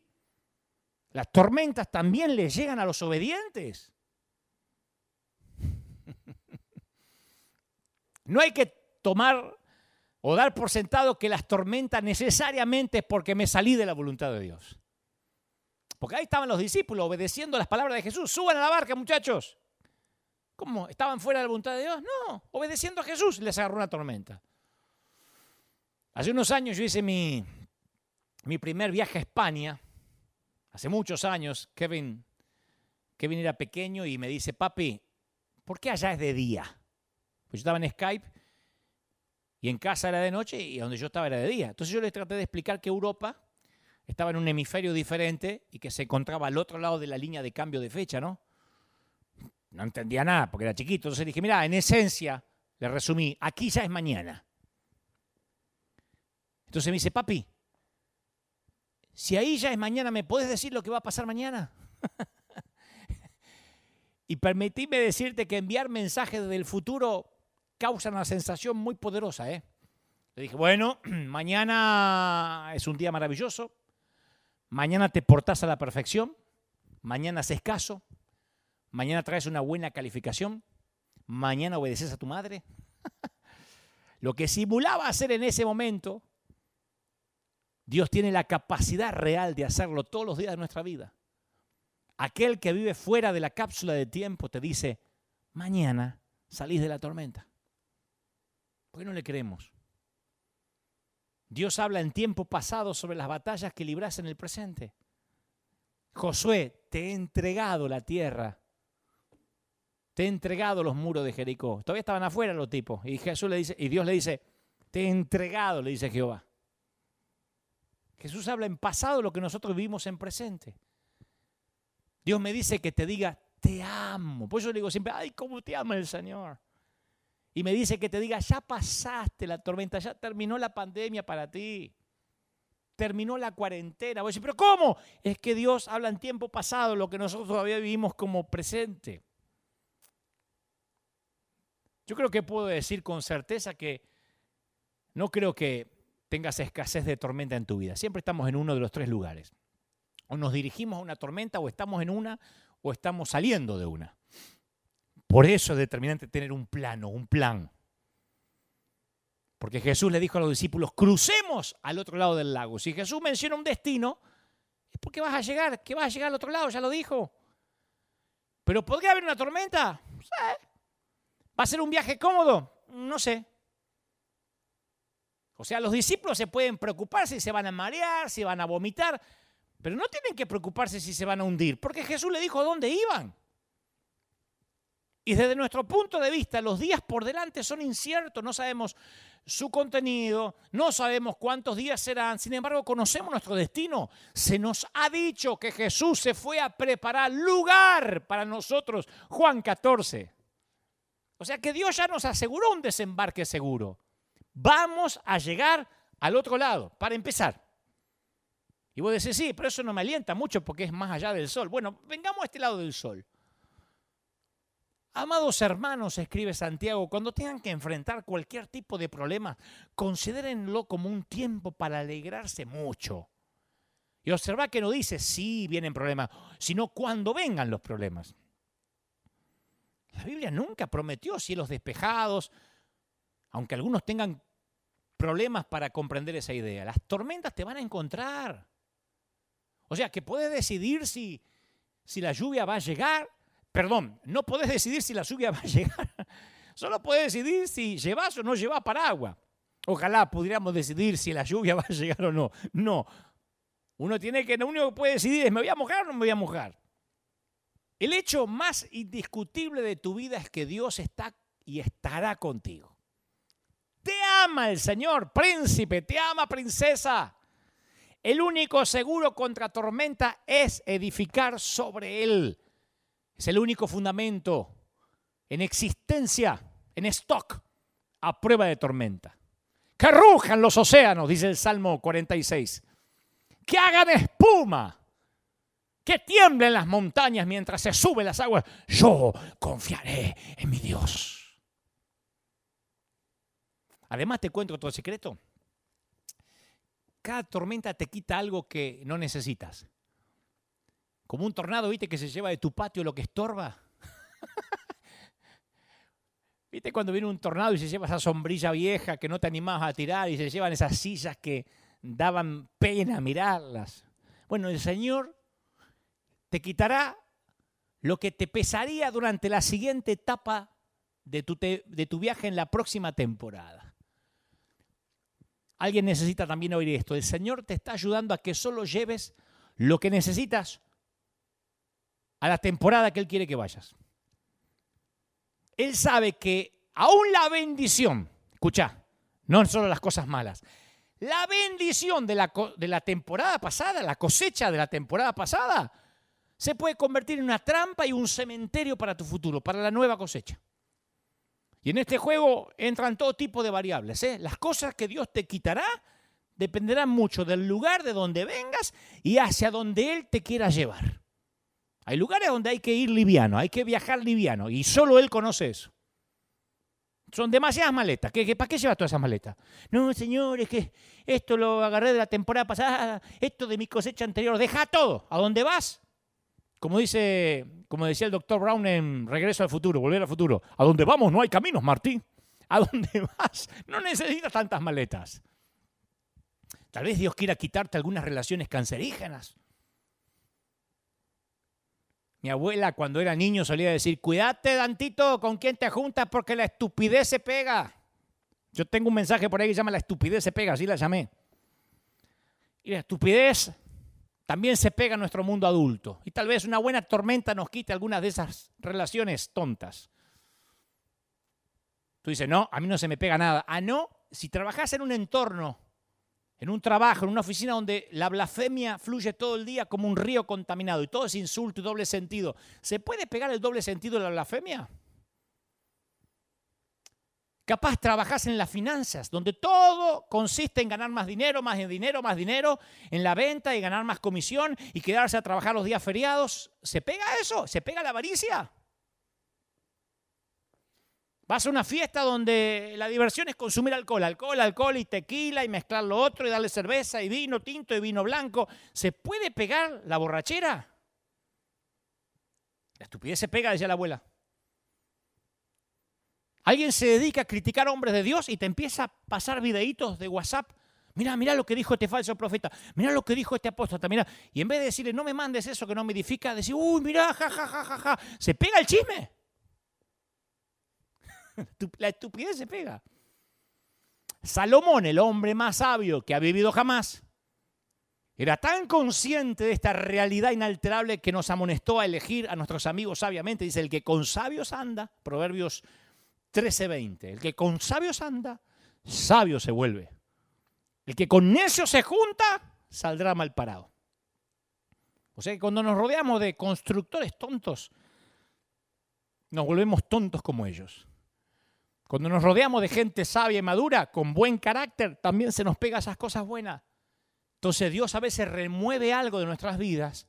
las tormentas también le llegan a los obedientes. [LAUGHS] No hay que tomar o dar por sentado que las tormentas necesariamente es porque me salí de la voluntad de Dios. Porque ahí estaban los discípulos obedeciendo las palabras de Jesús. Suban a la barca, muchachos. ¿Cómo? ¿Estaban fuera de la voluntad de Dios? No, obedeciendo a Jesús les agarró una tormenta. Hace unos años yo hice mi, mi primer viaje a España. Hace muchos años, Kevin, Kevin era pequeño y me dice, papi, ¿por qué allá es de día? Pues yo estaba en Skype y en casa era de noche y donde yo estaba era de día. Entonces yo les traté de explicar que Europa estaba en un hemisferio diferente y que se encontraba al otro lado de la línea de cambio de fecha, ¿no? No entendía nada porque era chiquito. Entonces dije, mira, en esencia, le resumí, aquí ya es mañana. Entonces me dice, papi, si ahí ya es mañana, ¿me puedes decir lo que va a pasar mañana? [LAUGHS] y permitíme decirte que enviar mensajes del futuro causa una sensación muy poderosa. ¿eh? Le dije, bueno, [CLEARS THROAT] mañana es un día maravilloso, mañana te portás a la perfección, mañana haces caso, mañana traes una buena calificación, mañana obedeces a tu madre. [LAUGHS] lo que simulaba hacer en ese momento, Dios tiene la capacidad real de hacerlo todos los días de nuestra vida. Aquel que vive fuera de la cápsula de tiempo te dice, mañana salís de la tormenta. ¿Por qué no le creemos? Dios habla en tiempo pasado sobre las batallas que libras en el presente. Josué, te he entregado la tierra. Te he entregado los muros de Jericó. Todavía estaban afuera los tipos. Y Jesús le dice, y Dios le dice, te he entregado, le dice Jehová. Jesús habla en pasado lo que nosotros vivimos en presente. Dios me dice que te diga, te amo. Por eso le digo siempre, ay, cómo te ama el Señor. Y me dice que te diga, ya pasaste la tormenta, ya terminó la pandemia para ti. Terminó la cuarentena. Voy a decir, pero ¿cómo? Es que Dios habla en tiempo pasado lo que nosotros todavía vivimos como presente. Yo creo que puedo decir con certeza que no creo que tengas escasez de tormenta en tu vida. Siempre estamos en uno de los tres lugares. O nos dirigimos a una tormenta, o estamos en una, o estamos saliendo de una. Por eso es determinante tener un plano, un plan. Porque Jesús le dijo a los discípulos, crucemos al otro lado del lago. Si Jesús menciona un destino, es porque vas a llegar, que vas a llegar al otro lado, ya lo dijo. Pero ¿podría haber una tormenta? ¿Va a ser un viaje cómodo? No sé. O sea, los discípulos se pueden preocupar si se van a marear, si van a vomitar, pero no tienen que preocuparse si se van a hundir, porque Jesús le dijo dónde iban. Y desde nuestro punto de vista, los días por delante son inciertos, no sabemos su contenido, no sabemos cuántos días serán, sin embargo conocemos nuestro destino. Se nos ha dicho que Jesús se fue a preparar lugar para nosotros, Juan 14. O sea que Dios ya nos aseguró un desembarque seguro. Vamos a llegar al otro lado, para empezar. Y vos decís, sí, pero eso no me alienta mucho porque es más allá del sol. Bueno, vengamos a este lado del sol. Amados hermanos, escribe Santiago, cuando tengan que enfrentar cualquier tipo de problema, considérenlo como un tiempo para alegrarse mucho. Y observa que no dice si vienen problemas, sino cuando vengan los problemas. La Biblia nunca prometió cielos despejados, aunque algunos tengan problemas para comprender esa idea. Las tormentas te van a encontrar. O sea, que puedes decidir si, si la lluvia va a llegar Perdón, no podés decidir si la lluvia [LAUGHS] va a llegar. Solo podés decidir si llevas o no llevas paraguas. Ojalá pudiéramos decidir si la lluvia [LAUGHS] va a llegar o no. No. Uno tiene que, lo único que puede decidir es, ¿me voy a mojar o no me voy a mojar? El hecho más indiscutible de tu vida es que Dios está y estará contigo. Te ama el Señor, príncipe, te ama, princesa. El único seguro contra tormenta es edificar sobre Él. Es el único fundamento en existencia, en stock, a prueba de tormenta. Que rujan los océanos, dice el Salmo 46. Que hagan espuma. Que tiemblen las montañas mientras se suben las aguas. Yo confiaré en mi Dios. Además te cuento otro secreto. Cada tormenta te quita algo que no necesitas. Como un tornado, ¿viste? Que se lleva de tu patio lo que estorba. [LAUGHS] ¿Viste cuando viene un tornado y se lleva esa sombrilla vieja que no te animabas a tirar y se llevan esas sillas que daban pena mirarlas? Bueno, el Señor te quitará lo que te pesaría durante la siguiente etapa de tu, de tu viaje en la próxima temporada. Alguien necesita también oír esto. El Señor te está ayudando a que solo lleves lo que necesitas a la temporada que Él quiere que vayas. Él sabe que aún la bendición, escucha, no solo las cosas malas, la bendición de la, de la temporada pasada, la cosecha de la temporada pasada, se puede convertir en una trampa y un cementerio para tu futuro, para la nueva cosecha. Y en este juego entran todo tipo de variables. ¿eh? Las cosas que Dios te quitará dependerán mucho del lugar de donde vengas y hacia donde Él te quiera llevar. Hay lugares donde hay que ir liviano, hay que viajar liviano, y solo él conoce eso. Son demasiadas maletas. ¿Qué, para qué llevas todas esas maletas? No, señor, es que esto lo agarré de la temporada pasada, esto de mi cosecha anterior. Deja todo. ¿A dónde vas? Como, dice, como decía el doctor Brown en Regreso al Futuro, Volver al Futuro. A dónde vamos no hay caminos, Martín. ¿A dónde [LAUGHS] vas? No necesitas tantas maletas. Tal vez Dios quiera quitarte algunas relaciones cancerígenas. Mi abuela cuando era niño solía decir, cuídate, Dantito, con quién te juntas porque la estupidez se pega. Yo tengo un mensaje por ahí que se llama La estupidez se pega, así la llamé. Y la estupidez también se pega nuestro mundo adulto. Y tal vez una buena tormenta nos quite algunas de esas relaciones tontas. Tú dices, no, a mí no se me pega nada. Ah, no, si trabajas en un entorno, en un trabajo, en una oficina donde la blasfemia fluye todo el día como un río contaminado y todo es insulto y doble sentido, ¿se puede pegar el doble sentido de la blasfemia? Capaz trabajas en las finanzas, donde todo consiste en ganar más dinero, más dinero, más dinero, en la venta y ganar más comisión y quedarse a trabajar los días feriados. ¿Se pega eso? ¿Se pega la avaricia? Vas a una fiesta donde la diversión es consumir alcohol, alcohol, alcohol y tequila y mezclar lo otro y darle cerveza y vino tinto y vino blanco. ¿Se puede pegar la borrachera? La estupidez se pega, decía la abuela. Alguien se dedica a criticar a hombres de Dios y te empieza a pasar videitos de WhatsApp. Mira, mira lo que dijo este falso profeta. Mira lo que dijo este apóstol. Mira. Y en vez de decirle, no me mandes eso que no me edifica, decir, uy, mira, ja, ja, ja, ja, ja. Se pega el chisme. [LAUGHS] La estupidez se pega. Salomón, el hombre más sabio que ha vivido jamás, era tan consciente de esta realidad inalterable que nos amonestó a elegir a nuestros amigos sabiamente. Dice, el que con sabios anda, Proverbios 13:20. El que con sabios anda, sabio se vuelve. El que con necios se junta, saldrá mal parado. O sea que cuando nos rodeamos de constructores tontos, nos volvemos tontos como ellos. Cuando nos rodeamos de gente sabia y madura, con buen carácter, también se nos pega esas cosas buenas. Entonces Dios a veces remueve algo de nuestras vidas,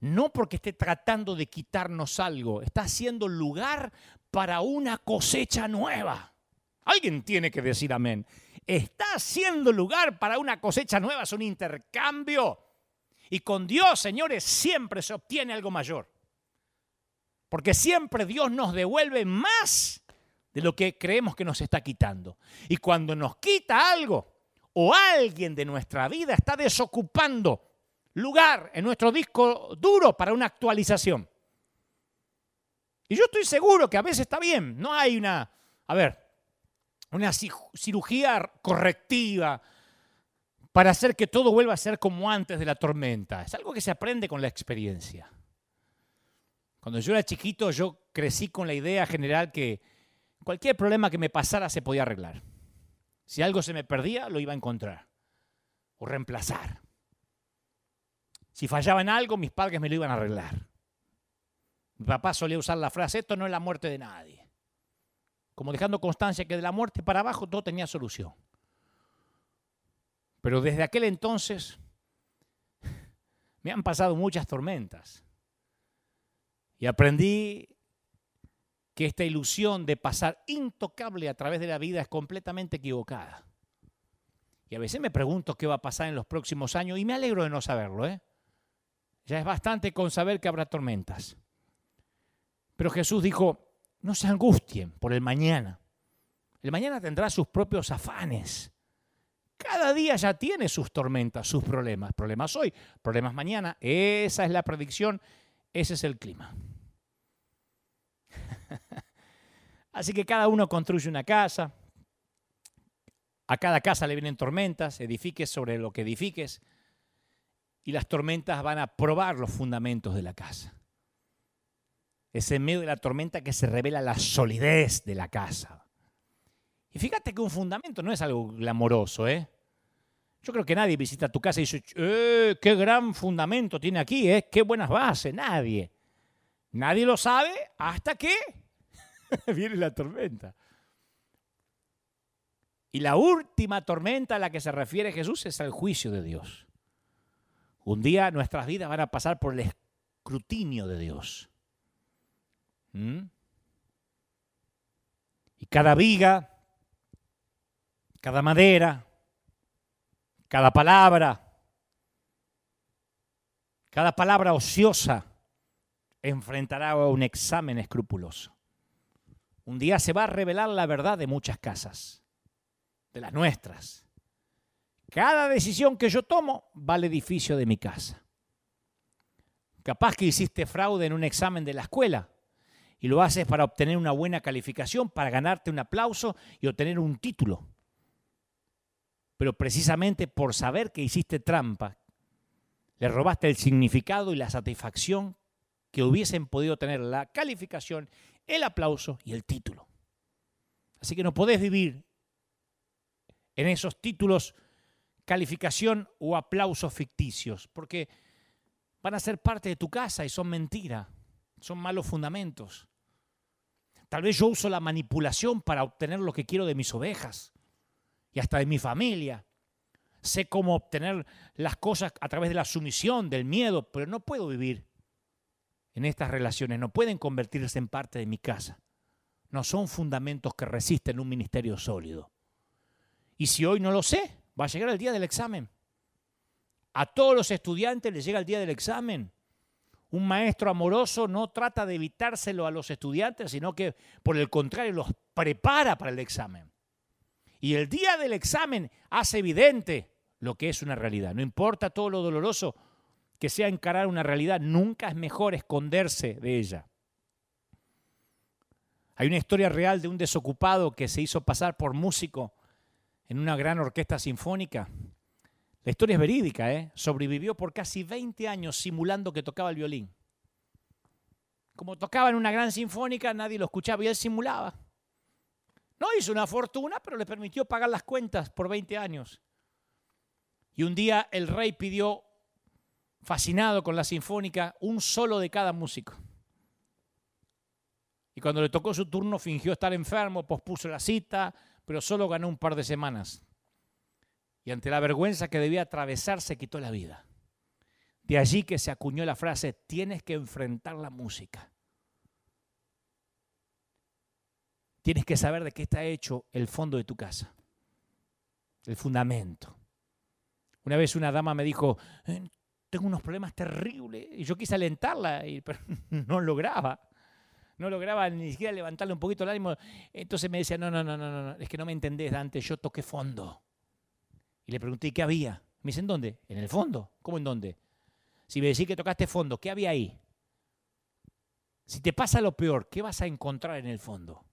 no porque esté tratando de quitarnos algo, está haciendo lugar para una cosecha nueva. Alguien tiene que decir amén. Está haciendo lugar para una cosecha nueva, es un intercambio. Y con Dios, señores, siempre se obtiene algo mayor. Porque siempre Dios nos devuelve más de lo que creemos que nos está quitando. Y cuando nos quita algo o alguien de nuestra vida está desocupando lugar en nuestro disco duro para una actualización, y yo estoy seguro que a veces está bien, no hay una, a ver, una cirugía correctiva para hacer que todo vuelva a ser como antes de la tormenta. Es algo que se aprende con la experiencia. Cuando yo era chiquito, yo crecí con la idea general que cualquier problema que me pasara se podía arreglar. Si algo se me perdía, lo iba a encontrar o reemplazar. Si fallaba en algo, mis padres me lo iban a arreglar. Mi papá solía usar la frase, esto no es la muerte de nadie. Como dejando constancia que de la muerte para abajo todo tenía solución. Pero desde aquel entonces [LAUGHS] me han pasado muchas tormentas. Y aprendí que esta ilusión de pasar intocable a través de la vida es completamente equivocada. Y a veces me pregunto qué va a pasar en los próximos años y me alegro de no saberlo. ¿eh? Ya es bastante con saber que habrá tormentas. Pero Jesús dijo, no se angustien por el mañana. El mañana tendrá sus propios afanes. Cada día ya tiene sus tormentas, sus problemas. Problemas hoy, problemas mañana. Esa es la predicción, ese es el clima. [LAUGHS] Así que cada uno construye una casa. A cada casa le vienen tormentas, edifiques sobre lo que edifiques. Y las tormentas van a probar los fundamentos de la casa. Es en medio de la tormenta que se revela la solidez de la casa. Y fíjate que un fundamento no es algo glamoroso, ¿eh? Yo creo que nadie visita tu casa y dice, eh, qué gran fundamento tiene aquí, ¿eh? qué buenas bases. Nadie. Nadie lo sabe hasta que [LAUGHS] viene la tormenta. Y la última tormenta a la que se refiere Jesús es el juicio de Dios. Un día nuestras vidas van a pasar por el escrutinio de Dios. ¿Mm? Y cada viga, cada madera, cada palabra, cada palabra ociosa enfrentará a un examen escrupuloso. Un día se va a revelar la verdad de muchas casas, de las nuestras. Cada decisión que yo tomo va al edificio de mi casa. Capaz que hiciste fraude en un examen de la escuela y lo haces para obtener una buena calificación, para ganarte un aplauso y obtener un título. Pero precisamente por saber que hiciste trampa, le robaste el significado y la satisfacción que hubiesen podido tener la calificación, el aplauso y el título. Así que no podés vivir en esos títulos, calificación o aplausos ficticios, porque van a ser parte de tu casa y son mentira, son malos fundamentos. Tal vez yo uso la manipulación para obtener lo que quiero de mis ovejas y hasta de mi familia. Sé cómo obtener las cosas a través de la sumisión, del miedo, pero no puedo vivir en estas relaciones, no pueden convertirse en parte de mi casa. No son fundamentos que resisten un ministerio sólido. Y si hoy no lo sé, va a llegar el día del examen. A todos los estudiantes les llega el día del examen. Un maestro amoroso no trata de evitárselo a los estudiantes, sino que por el contrario los prepara para el examen. Y el día del examen hace evidente lo que es una realidad. No importa todo lo doloroso que sea encarar una realidad, nunca es mejor esconderse de ella. Hay una historia real de un desocupado que se hizo pasar por músico en una gran orquesta sinfónica. La historia es verídica, ¿eh? Sobrevivió por casi 20 años simulando que tocaba el violín. Como tocaba en una gran sinfónica, nadie lo escuchaba y él simulaba. No hizo una fortuna, pero le permitió pagar las cuentas por 20 años. Y un día el rey pidió, fascinado con la sinfónica, un solo de cada músico. Y cuando le tocó su turno fingió estar enfermo, pospuso la cita, pero solo ganó un par de semanas. Y ante la vergüenza que debía atravesar se quitó la vida. De allí que se acuñó la frase, tienes que enfrentar la música. Tienes que saber de qué está hecho el fondo de tu casa, el fundamento. Una vez una dama me dijo, eh, tengo unos problemas terribles, y yo quise alentarla, pero [LAUGHS] no lograba. No lograba ni siquiera levantarle un poquito el ánimo. Entonces me decía, no, no, no, no, no, es que no me entendés, Dante, yo toqué fondo. Y le pregunté, ¿qué había? Me dice, ¿en dónde? En el fondo. ¿Cómo en dónde? Si me decís que tocaste fondo, ¿qué había ahí? Si te pasa lo peor, ¿qué vas a encontrar en el fondo?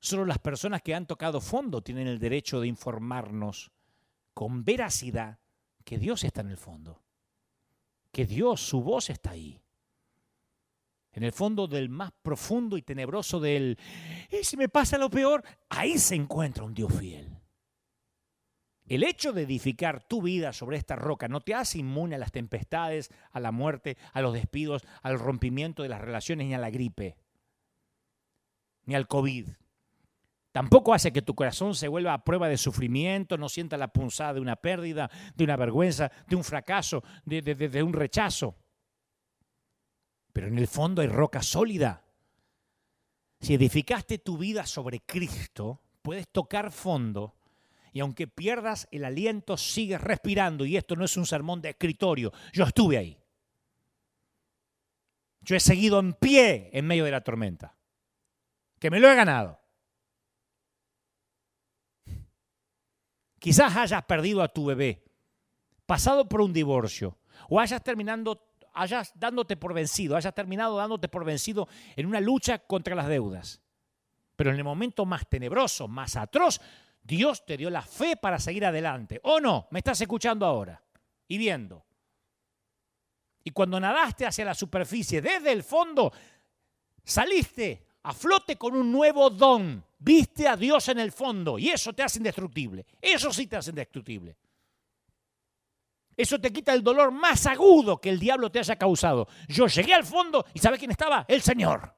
Solo las personas que han tocado fondo tienen el derecho de informarnos con veracidad que Dios está en el fondo, que Dios, su voz está ahí. En el fondo del más profundo y tenebroso del, ¿y si me pasa lo peor? Ahí se encuentra un Dios fiel. El hecho de edificar tu vida sobre esta roca no te hace inmune a las tempestades, a la muerte, a los despidos, al rompimiento de las relaciones ni a la gripe, ni al COVID. Tampoco hace que tu corazón se vuelva a prueba de sufrimiento, no sienta la punzada de una pérdida, de una vergüenza, de un fracaso, de, un rechazo. Pero en el fondo hay roca sólida. Si edificaste tu vida sobre Cristo, puedes tocar fondo y aunque pierdas el aliento, sigues respirando. Y esto no es un sermón de escritorio. Yo estuve ahí. Yo he seguido en pie en medio de la tormenta. Que me lo he ganado. Quizás hayas perdido a tu bebé, pasado por un divorcio, o hayas terminando, hayas dándote por vencido, hayas terminado dándote por vencido en una lucha contra las deudas. Pero en el momento más tenebroso, más atroz, Dios te dio la fe para seguir adelante. ¿O no? ¿Me estás escuchando ahora y viendo? Y cuando nadaste hacia la superficie, desde el fondo, saliste a flote con un nuevo don. Viste a Dios en el fondo y eso te hace indestructible. Eso sí te hace indestructible. Eso te quita el dolor más agudo que el diablo te haya causado. Yo llegué al fondo y ¿sabe quién estaba? El Señor.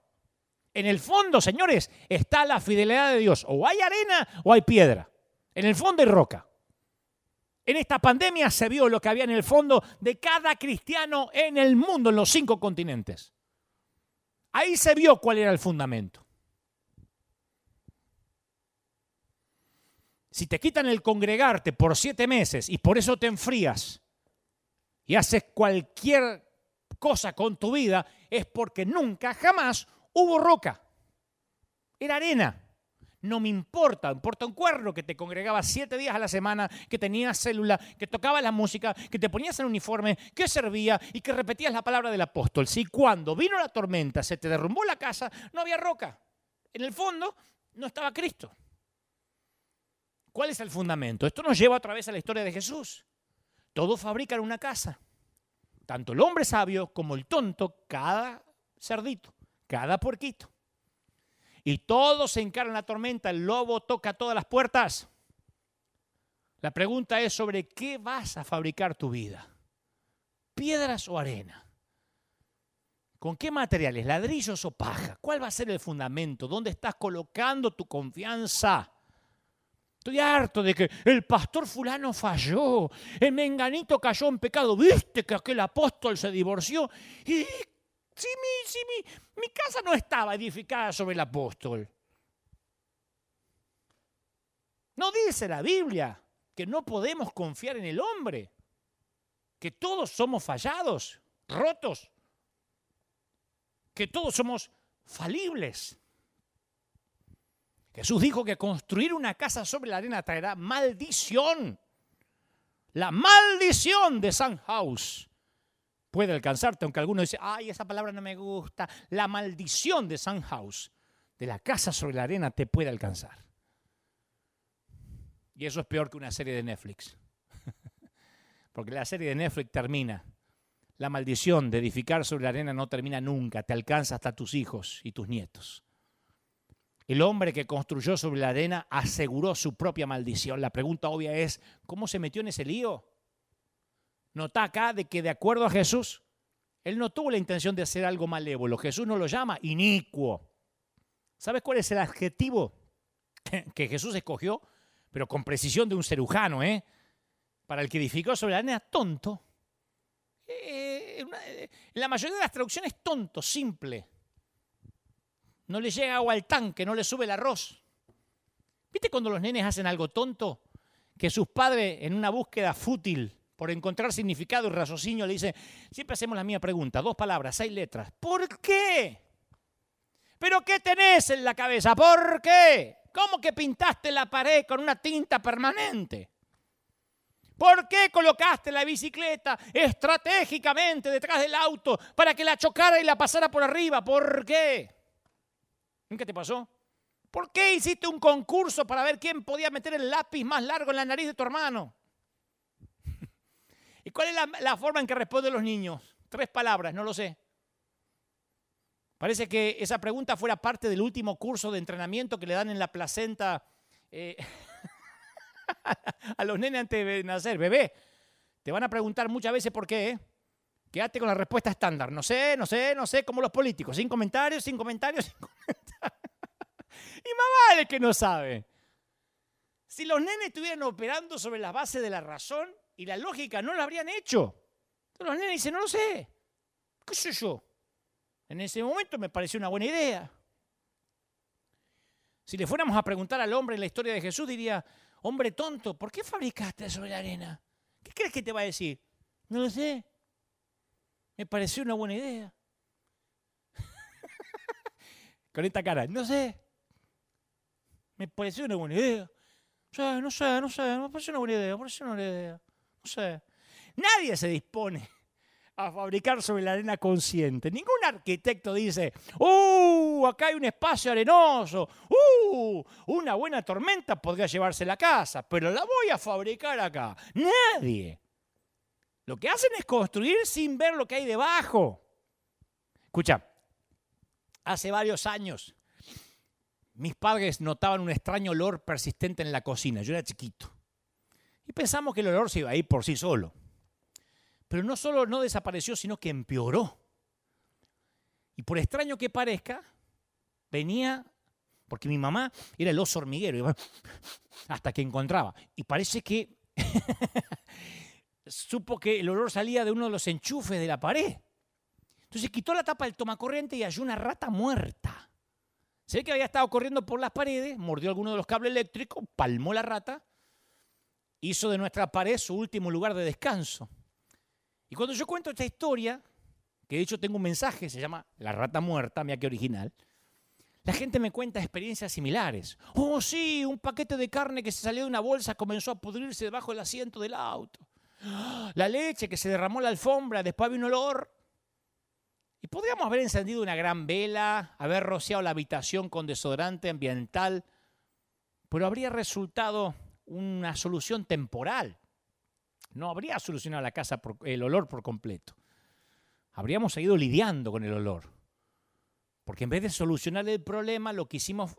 En el fondo, señores, está la fidelidad de Dios. O hay arena o hay piedra. En el fondo hay roca. En esta pandemia se vio lo que había en el fondo de cada cristiano en el mundo, en los cinco continentes. Ahí se vio cuál era el fundamento. Si te quitan el congregarte por siete meses y por eso te enfrías y haces cualquier cosa con tu vida es porque nunca, jamás hubo roca. Era arena. No me importa, importa un cuerno que te congregaba siete días a la semana, que tenías célula, que tocabas la música, que te ponías el uniforme, que servía y que repetías la palabra del apóstol. Si cuando vino la tormenta se te derrumbó la casa, no había roca. En el fondo no estaba Cristo. ¿Cuál es el fundamento? Esto nos lleva otra vez a la historia de Jesús. Todos fabrican una casa. Tanto el hombre sabio como el tonto, cada cerdito, cada puerquito. Y todos se encaran la tormenta, el lobo toca todas las puertas. La pregunta es sobre qué vas a fabricar tu vida. ¿Piedras o arena? ¿Con qué materiales? ¿Ladrillos o paja? ¿Cuál va a ser el fundamento? ¿Dónde estás colocando tu confianza? Estoy harto de que el pastor fulano falló, el menganito cayó en pecado, viste que aquel apóstol se divorció. Y si, mi, mi casa no estaba edificada sobre el apóstol. No dice la Biblia que no podemos confiar en el hombre, que todos somos fallados, rotos, que todos somos falibles. Jesús dijo que construir una casa sobre la arena traerá maldición. La maldición de San House puede alcanzarte, aunque algunos dicen, ay, esa palabra no me gusta. La maldición de San House, de la casa sobre la arena, te puede alcanzar. Y eso es peor que una serie de Netflix. [LAUGHS] Porque la serie de Netflix termina. La maldición de edificar sobre la arena no termina nunca, te alcanza hasta tus hijos y tus nietos. El hombre que construyó sobre la arena aseguró su propia maldición. La pregunta obvia es, ¿cómo se metió en ese lío? Nota acá de que de acuerdo a Jesús, él no tuvo la intención de hacer algo malévolo. Jesús no lo llama inicuo. ¿Sabes cuál es el adjetivo [LAUGHS] que Jesús escogió? Pero con precisión de un cerujano, ¿eh? Para el que edificó sobre la arena, tonto. Eh, en la mayoría de las traducciones, tonto, simple no le llega agua al tanque, no le sube el arroz. ¿Viste cuando los nenes hacen algo tonto? Que sus padres, en una búsqueda fútil por encontrar significado y raciocinio, le dicen, siempre hacemos la misma pregunta, dos palabras, seis letras. ¿Por qué? ¿Pero qué tenés en la cabeza? ¿Por qué? ¿Cómo que pintaste la pared con una tinta permanente? ¿Por qué colocaste la bicicleta estratégicamente detrás del auto para que la chocara y la pasara por arriba? ¿Por qué? ¿Nunca te pasó? ¿Por qué hiciste un concurso para ver quién podía meter el lápiz más largo en la nariz de tu hermano? [LAUGHS] ¿Y cuál es la, forma en que responden los niños? Tres palabras, no lo sé. Parece que esa pregunta fuera parte del último curso de entrenamiento que le dan en la placenta eh, [LAUGHS] a los nenes antes de nacer. Bebé, te van a preguntar muchas veces por qué. ¿eh? Quédate con la respuesta estándar. No sé, no sé, no sé, como los políticos. Sin comentarios, sin comentarios, [LAUGHS] sin comentarios. Y más vale que no sabe. Si los nenes estuvieran operando sobre la base de la razón y la lógica, no lo habrían hecho. Entonces los nenes dicen, no lo sé. ¿Qué sé yo? En ese momento me pareció una buena idea. Si le fuéramos a preguntar al hombre la historia de Jesús, diría, hombre tonto, ¿por qué fabricaste sobre la arena? ¿Qué crees que te va a decir? No lo sé. Me pareció una buena idea. [LAUGHS] Con esta cara, no sé. Me pareció una buena idea. No sé, no sé, me pareció una buena idea, me pareció una buena idea. No sé. Nadie se dispone a fabricar sobre la arena consciente. Ningún arquitecto dice, ¡uh! Acá hay un espacio arenoso, ¡uh! Una buena tormenta podría llevarse la casa, pero la voy a fabricar acá. Nadie. Lo que hacen es construir sin ver lo que hay debajo. Escucha, hace varios años mis padres notaban un extraño olor persistente en la cocina. Yo era chiquito. Y pensamos que el olor se iba a ir por sí solo. Pero no solo no desapareció, sino que empeoró. Y por extraño que parezca, venía, porque mi mamá era el oso hormiguero, [LAUGHS] hasta que encontraba. Y parece que [LAUGHS] supo que el olor salía de uno de los enchufes de la pared. Entonces quitó la tapa del tomacorriente y halló una rata muerta. Se ve que había estado corriendo por las paredes, mordió alguno de los cables eléctricos, palmó la rata, hizo de nuestra pared su último lugar de descanso. Y cuando yo cuento esta historia, que de hecho tengo un mensaje, se llama La rata muerta, mira qué original, la gente me cuenta experiencias similares. Oh, sí, un paquete de carne que se salió de una bolsa comenzó a pudrirse debajo del asiento del auto. [GASPS] La leche que se derramó en la alfombra, después había un olor. Y podríamos haber encendido una gran vela, haber rociado la habitación con desodorante ambiental, pero habría resultado una solución temporal. No habría solucionado la casa por, el olor por completo. Habríamos seguido lidiando con el olor. Porque en vez de solucionar el problema, lo que hicimos,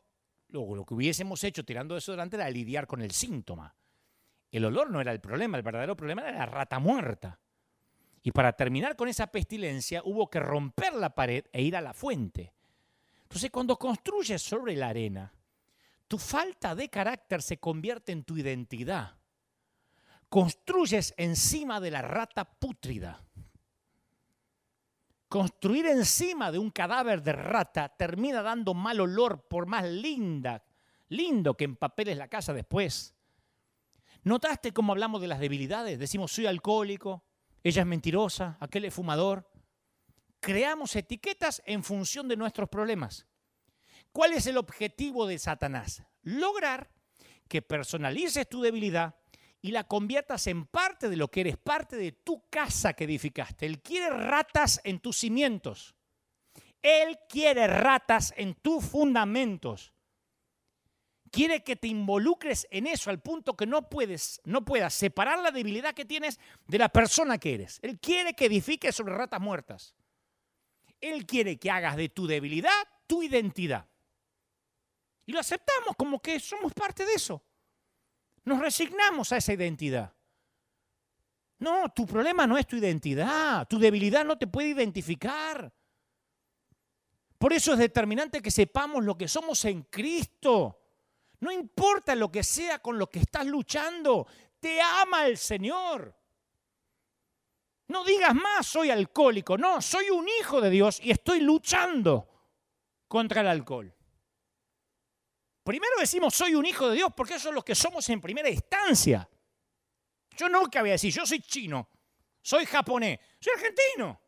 lo, lo que hubiésemos hecho tirando desodorante era lidiar con el síntoma. El olor no era el problema, el verdadero problema era la rata muerta. Y para terminar con esa pestilencia hubo que romper la pared e ir a la fuente. Entonces cuando construyes sobre la arena, tu falta de carácter se convierte en tu identidad. Construyes encima de la rata pútrida. Construir encima de un cadáver de rata termina dando mal olor por más linda, lindo que empapeles la casa después. ¿Notaste cómo hablamos de las debilidades? Decimos soy alcohólico, ella es mentirosa, aquel es fumador. Creamos etiquetas en función de nuestros problemas. ¿Cuál es el objetivo de Satanás? Lograr que personalices tu debilidad y la conviertas en parte de lo que eres, parte de tu casa que edificaste. Él quiere ratas en tus cimientos. Él quiere ratas en tus fundamentos. Quiere que te involucres en eso al punto que no puedes, no puedas separar la debilidad que tienes de la persona que eres. Él quiere que edifiques sobre ratas muertas. Él quiere que hagas de tu debilidad tu identidad. Y lo aceptamos como que somos parte de eso. Nos resignamos a esa identidad. No, tu problema no es tu identidad. Tu debilidad no te puede identificar. Por eso es determinante que sepamos lo que somos en Cristo. No importa lo que sea con lo que estás luchando, te ama el Señor. No digas más, soy alcohólico. No, soy un hijo de Dios y estoy luchando contra el alcohol. Primero decimos soy un hijo de Dios porque eso es que somos en primera instancia. Yo nunca voy a decir, yo soy chino, soy japonés, soy argentino.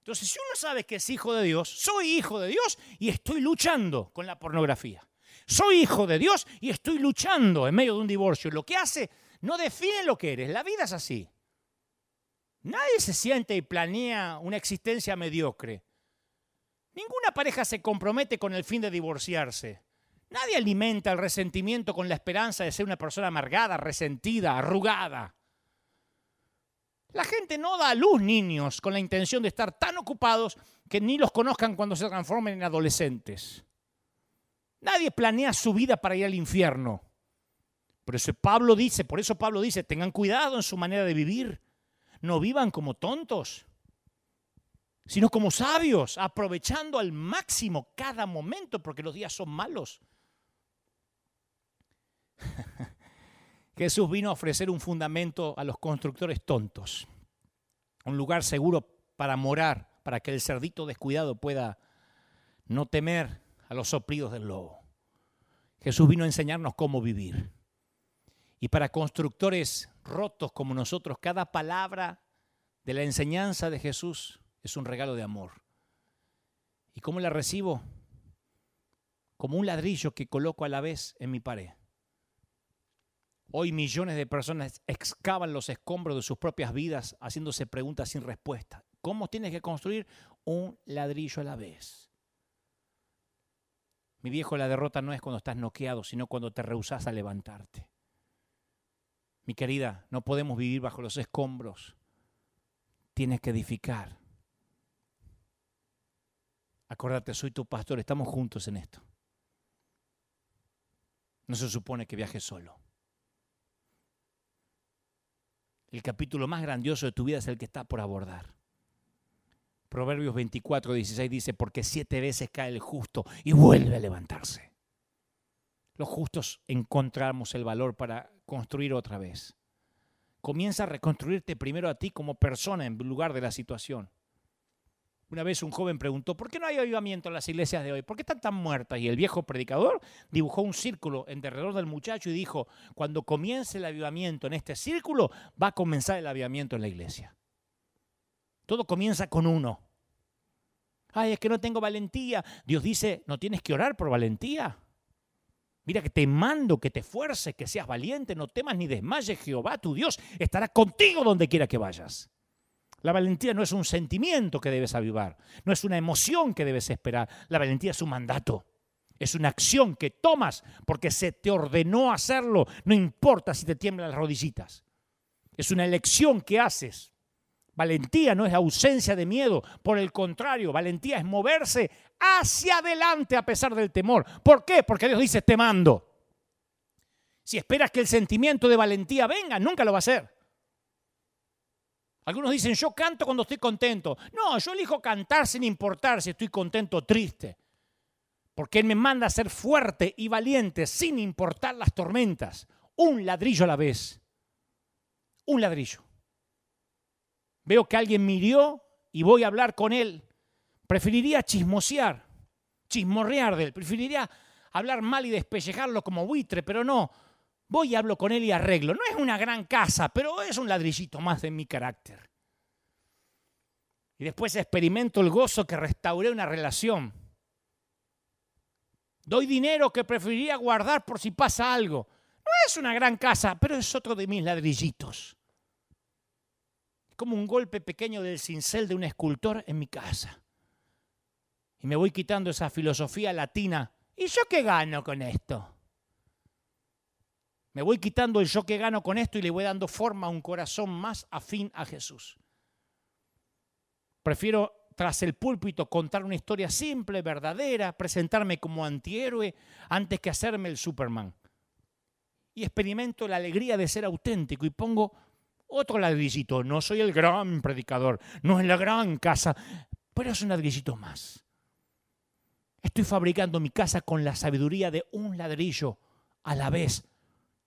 Entonces, si uno sabe que es hijo de Dios, soy hijo de Dios y estoy luchando con la pornografía. Soy hijo de Dios y estoy luchando en medio de un divorcio. Lo que hace no define lo que eres. La vida es así. Nadie se siente y planea una existencia mediocre. Ninguna pareja se compromete con el fin de divorciarse. Nadie alimenta el resentimiento con la esperanza de ser una persona amargada, resentida, arrugada. La gente no da a luz niños con la intención de estar tan ocupados que ni los conozcan cuando se transformen en adolescentes. Nadie planea su vida para ir al infierno. Por eso Pablo dice, por eso Pablo dice, tengan cuidado en su manera de vivir. No vivan como tontos sino como sabios, aprovechando al máximo cada momento, porque los días son malos. [LAUGHS] Jesús vino a ofrecer un fundamento a los constructores tontos, un lugar seguro para morar, para que el cerdito descuidado pueda no temer a los soplidos del lobo. Jesús vino a enseñarnos cómo vivir. Y para constructores rotos como nosotros, cada palabra de la enseñanza de Jesús es un regalo de amor. ¿Y cómo la recibo? Como un ladrillo que coloco a la vez en mi pared. Hoy millones de personas excavan los escombros de sus propias vidas haciéndose preguntas sin respuesta. ¿Cómo tienes que construir un ladrillo a la vez? Mi viejo, la derrota no es cuando estás noqueado, sino cuando te rehusas a levantarte. Mi querida, no podemos vivir bajo los escombros. Tienes que edificar. Acuérdate, soy tu pastor, estamos juntos en esto. No se supone que viajes solo. El capítulo más grandioso de tu vida es el que está por abordar. Proverbios 24, 16 dice, porque siete veces cae el justo y vuelve a levantarse. Los justos encontramos el valor para construir otra vez. Comienza a reconstruirte primero a ti como persona en lugar de la situación. Una vez un joven preguntó, ¿por qué no hay avivamiento en las iglesias de hoy? ¿Por qué están tan muertas? Y el viejo predicador dibujó un círculo en derredor del muchacho y dijo, cuando comience el avivamiento en este círculo, va a comenzar el avivamiento en la iglesia. Todo comienza con uno. Ay, es que no tengo valentía. Dios dice, no tienes que orar por valentía. Mira que te mando, que te esfuerces, que seas valiente, no temas ni desmayes. Jehová, tu Dios, estará contigo donde quiera que vayas. La valentía no es un sentimiento que debes avivar, no es una emoción que debes esperar. La valentía es un mandato, es una acción que tomas porque se te ordenó hacerlo, no importa si te tiemblan las rodillitas. Es una elección que haces. Valentía no es ausencia de miedo, por el contrario, valentía es moverse hacia adelante a pesar del temor. ¿Por qué? Porque Dios dice, te mando. Si esperas que el sentimiento de valentía venga, nunca lo va a hacer. Algunos dicen, yo canto cuando estoy contento. No, yo elijo cantar sin importar si estoy contento o triste. Porque Él me manda a ser fuerte y valiente sin importar las tormentas. Un ladrillo a la vez. Un ladrillo. Veo que alguien mirió y voy a hablar con él. Preferiría chismosear, chismorrear de él. Preferiría hablar mal y despellejarlo como buitre, pero no. Voy y hablo con él y arreglo. No es una gran casa, pero es un ladrillito más de mi carácter. Y después experimento el gozo que restauré una relación. Doy dinero que preferiría guardar por si pasa algo. No es una gran casa, pero es otro de mis ladrillitos. Como un golpe pequeño del cincel de un escultor en mi casa. Y me voy quitando esa filosofía latina. ¿Y yo qué gano con esto? Me voy quitando el yo que gano con esto y le voy dando forma a un corazón más afín a Jesús. Prefiero tras el púlpito contar una historia simple, verdadera, presentarme como antihéroe antes que hacerme el Superman. Y experimento la alegría de ser auténtico y pongo otro ladrillito. No soy el gran predicador, no es la gran casa, pero es un ladrillito más. Estoy fabricando mi casa con la sabiduría de un ladrillo a la vez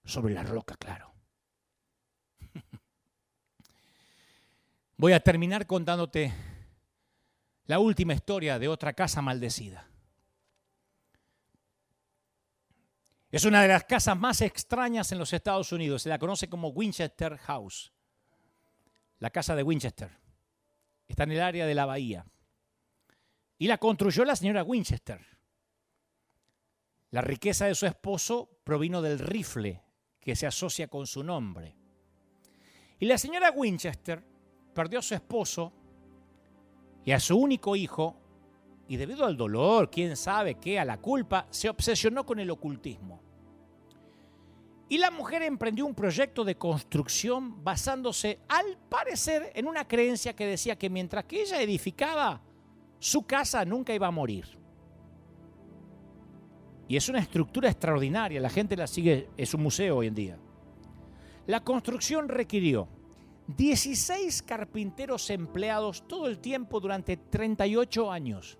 sobre la roca, claro. [LAUGHS] Voy a terminar contándote la última historia de otra casa maldecida. Es una de las casas más extrañas en los Estados Unidos. Se la conoce como Winchester House. La casa de Winchester. Está en el área de la bahía. Y la construyó la señora Winchester. La riqueza de su esposo provino del rifle que se asocia con su nombre. Y la señora Winchester perdió a su esposo y a su único hijo, y debido al dolor, quién sabe qué, a la culpa, se obsesionó con el ocultismo. Y la mujer emprendió un proyecto de construcción basándose, al parecer, en una creencia que decía que mientras que ella edificaba, su casa nunca iba a morir. Y es una estructura extraordinaria, la gente la sigue, es un museo hoy en día. La construcción requirió 16 carpinteros empleados todo el tiempo durante 38 años.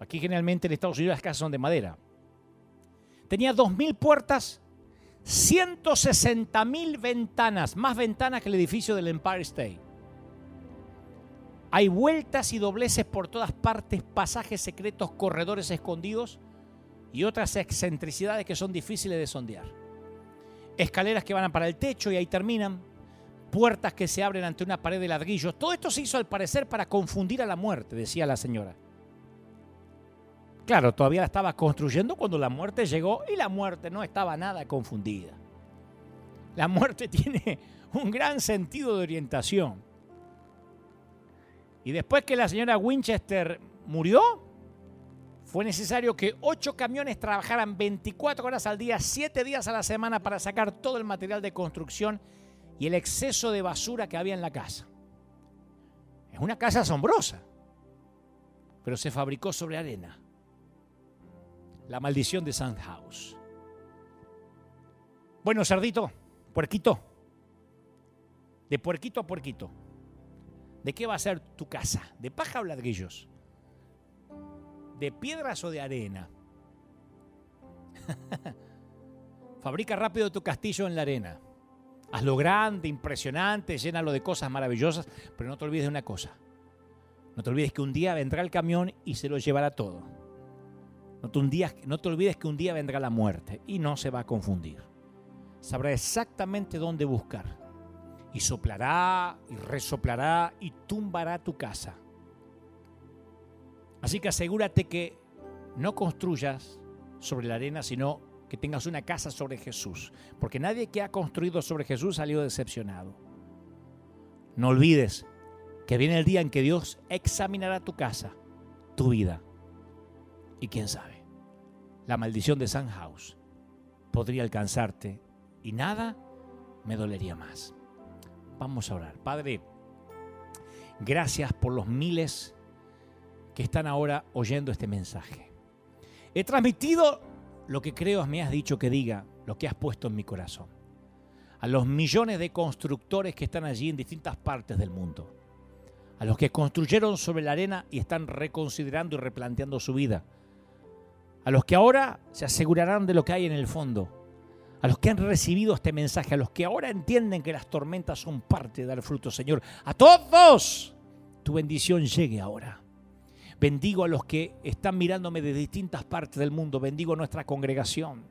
Aquí generalmente en Estados Unidos las casas son de madera. Tenía 2.000 puertas, 160.000 ventanas, más ventanas que el edificio del Empire State. Hay vueltas y dobleces por todas partes, pasajes secretos, corredores escondidos y otras excentricidades que son difíciles de sondear. Escaleras que van para el techo y ahí terminan, puertas que se abren ante una pared de ladrillos. Todo esto se hizo al parecer para confundir a la muerte, decía la señora. Claro, todavía la estaba construyendo cuando la muerte llegó y la muerte no estaba nada confundida. La muerte [LAUGHS] tiene un gran sentido de orientación. Y después que la señora Winchester murió, fue necesario que ocho camiones trabajaran 24 horas al día, 7 días a la semana para sacar todo el material de construcción y el exceso de basura que había en la casa. Es una casa asombrosa, pero se fabricó sobre arena. La maldición de Sandhouse. Bueno, cerdito, puerquito, de puerquito a puerquito, ¿de qué va a ser tu casa? ¿De paja o ladrillos? ¿De piedras o de arena? [LAUGHS] Fabrica rápido tu castillo en la arena. Hazlo grande, impresionante, llénalo de cosas maravillosas, pero no te olvides de una cosa. No te olvides que un día vendrá el camión y se lo llevará todo. No te, no te olvides que un día vendrá la muerte y no se va a confundir. Sabrá exactamente dónde buscar. Y soplará y resoplará y tumbará tu casa. Así que asegúrate que no construyas sobre la arena, sino que tengas una casa sobre Jesús. Porque nadie que ha construido sobre Jesús salió decepcionado. No olvides que viene el día en que Dios examinará tu casa, tu vida. Y quién sabe, la maldición de San House podría alcanzarte y nada me dolería más. Vamos a orar. Padre, gracias por los miles que están ahora oyendo este mensaje. He transmitido lo que creo me has dicho que diga, lo que has puesto en mi corazón. A los millones de constructores que están allí en distintas partes del mundo. A los que construyeron sobre la arena y están reconsiderando y replanteando su vida. A los que ahora se asegurarán de lo que hay en el fondo. A los que han recibido este mensaje. A los que ahora entienden que las tormentas son parte de dar fruto, Señor. A todos tu bendición llegue ahora. Bendigo a los que están mirándome de distintas partes del mundo. Bendigo a nuestra congregación.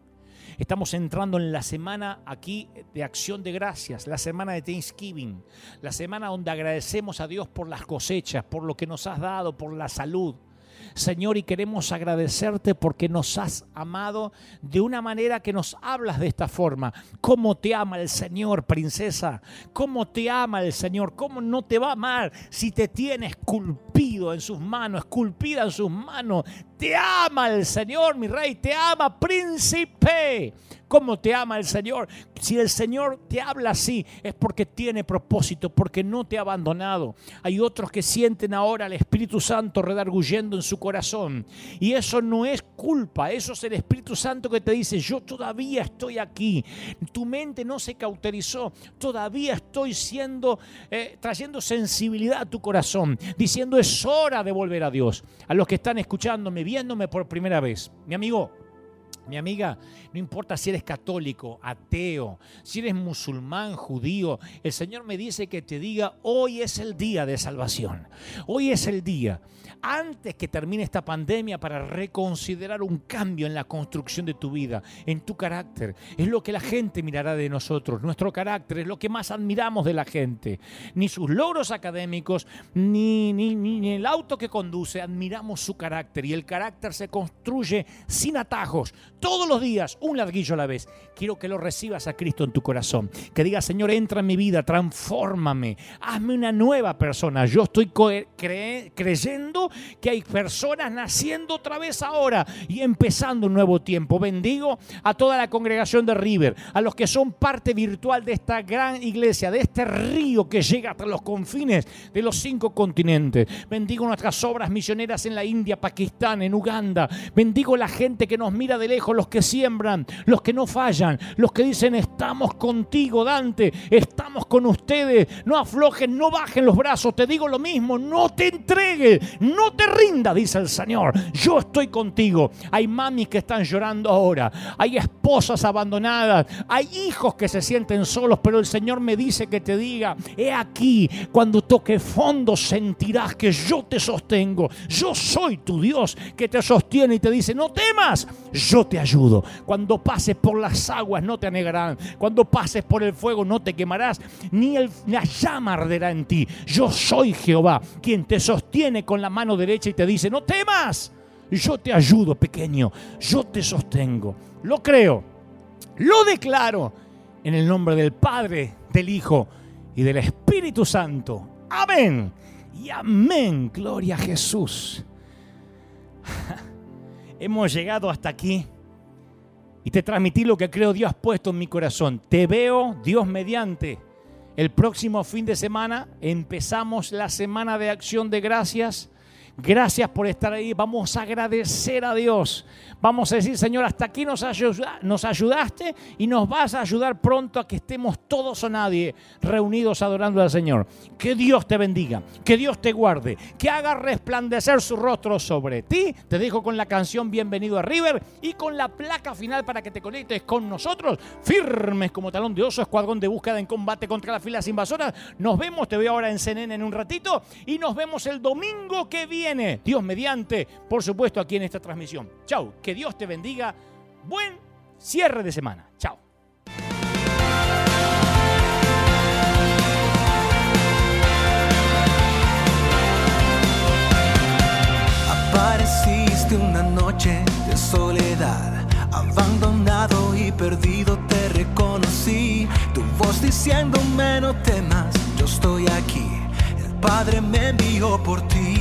Estamos entrando en la semana aquí de acción de gracias, la semana de Thanksgiving, la semana donde agradecemos a Dios por las cosechas, por lo que nos has dado, por la salud. Señor, y queremos agradecerte porque nos has amado de una manera que nos hablas de esta forma. ¿Cómo te ama el Señor, princesa? ¿Cómo te ama el Señor? ¿Cómo no te va a amar si te tiene esculpido en sus manos, esculpida en sus manos? Te ama el Señor, mi rey, te ama, príncipe cómo te ama el Señor. Si el Señor te habla así, es porque tiene propósito, porque no te ha abandonado. Hay otros que sienten ahora al Espíritu Santo redarguyendo en su corazón. Y eso no es culpa, eso es el Espíritu Santo que te dice, yo todavía estoy aquí. Tu mente no se cauterizó, todavía estoy siendo, eh, trayendo sensibilidad a tu corazón, diciendo es hora de volver a Dios. A los que están escuchándome, viéndome por primera vez, mi amigo, mi amiga, no importa si eres católico, ateo, si eres musulmán, judío, el Señor me dice que te diga, hoy es el día de salvación. Hoy es el día antes que termine esta pandemia para reconsiderar un cambio en la construcción de tu vida, en tu carácter. Es lo que la gente mirará de nosotros. Nuestro carácter es lo que más admiramos de la gente. Ni sus logros académicos, ni, ni, ni el auto que conduce, admiramos su carácter. Y el carácter se construye sin atajos, todos los días, un ladrillo a la vez. Quiero que lo recibas a Cristo en tu corazón. Que digas, Señor, entra en mi vida, transfórmame, hazme una nueva persona. Yo estoy creyendo que hay personas naciendo otra vez ahora y empezando un nuevo tiempo. Bendigo a toda la congregación de River, a los que son parte virtual de esta gran iglesia, de este río que llega hasta los confines de los cinco continentes. Bendigo nuestras obras misioneras en la India, Pakistán, en Uganda. Bendigo la gente que nos mira de lejos, los que siembran, los que no fallan, los que dicen estamos contigo, Dante, estamos con ustedes. No aflojen, no bajen los brazos. Te digo lo mismo, no te entregues, no te rinda, dice el Señor. Yo estoy contigo. Hay mamis que están llorando ahora. Hay esposas abandonadas. Hay hijos que se sienten solos. Pero el Señor me dice que te diga, he aquí, cuando toque fondo sentirás que yo te sostengo. Yo soy tu Dios que te sostiene y te dice, no temas, yo te ayudo. Cuando pases por las aguas no te anegarán. Cuando pases por el fuego no te quemarás. Ni la llama arderá en ti. Yo soy Jehová, quien te sostiene con la mano derecha y te dice, no temas, yo te ayudo pequeño, yo te sostengo. Lo creo, lo declaro en el nombre del Padre, del Hijo y del Espíritu Santo. Amén. Y amén. Gloria a Jesús. [LAUGHS] Hemos llegado hasta aquí y te transmití lo que creo Dios ha puesto en mi corazón. Te veo, Dios mediante. El próximo fin de semana empezamos la semana de acción de gracias Gracias por estar ahí. Vamos a agradecer a Dios. Vamos a decir, Señor, hasta aquí nos, ayudaste y nos vas a ayudar pronto a que estemos todos o nadie reunidos adorando al Señor. Que Dios te bendiga, que Dios te guarde, que haga resplandecer su rostro sobre ti. Te dejo con la canción Bienvenido a River y con la placa final para que te conectes con nosotros, firmes como talón de oso, escuadrón de búsqueda en combate contra las filas invasoras. Nos vemos, te veo ahora en CNN en un ratito y nos vemos el domingo que viene, Dios mediante, por supuesto, aquí en esta transmisión. Chau, Dios te bendiga. Buen cierre de semana. Chao. Apareciste una noche de soledad, abandonado y perdido te reconocí. Tu voz diciéndome no temas, yo estoy aquí. El Padre me envió por ti.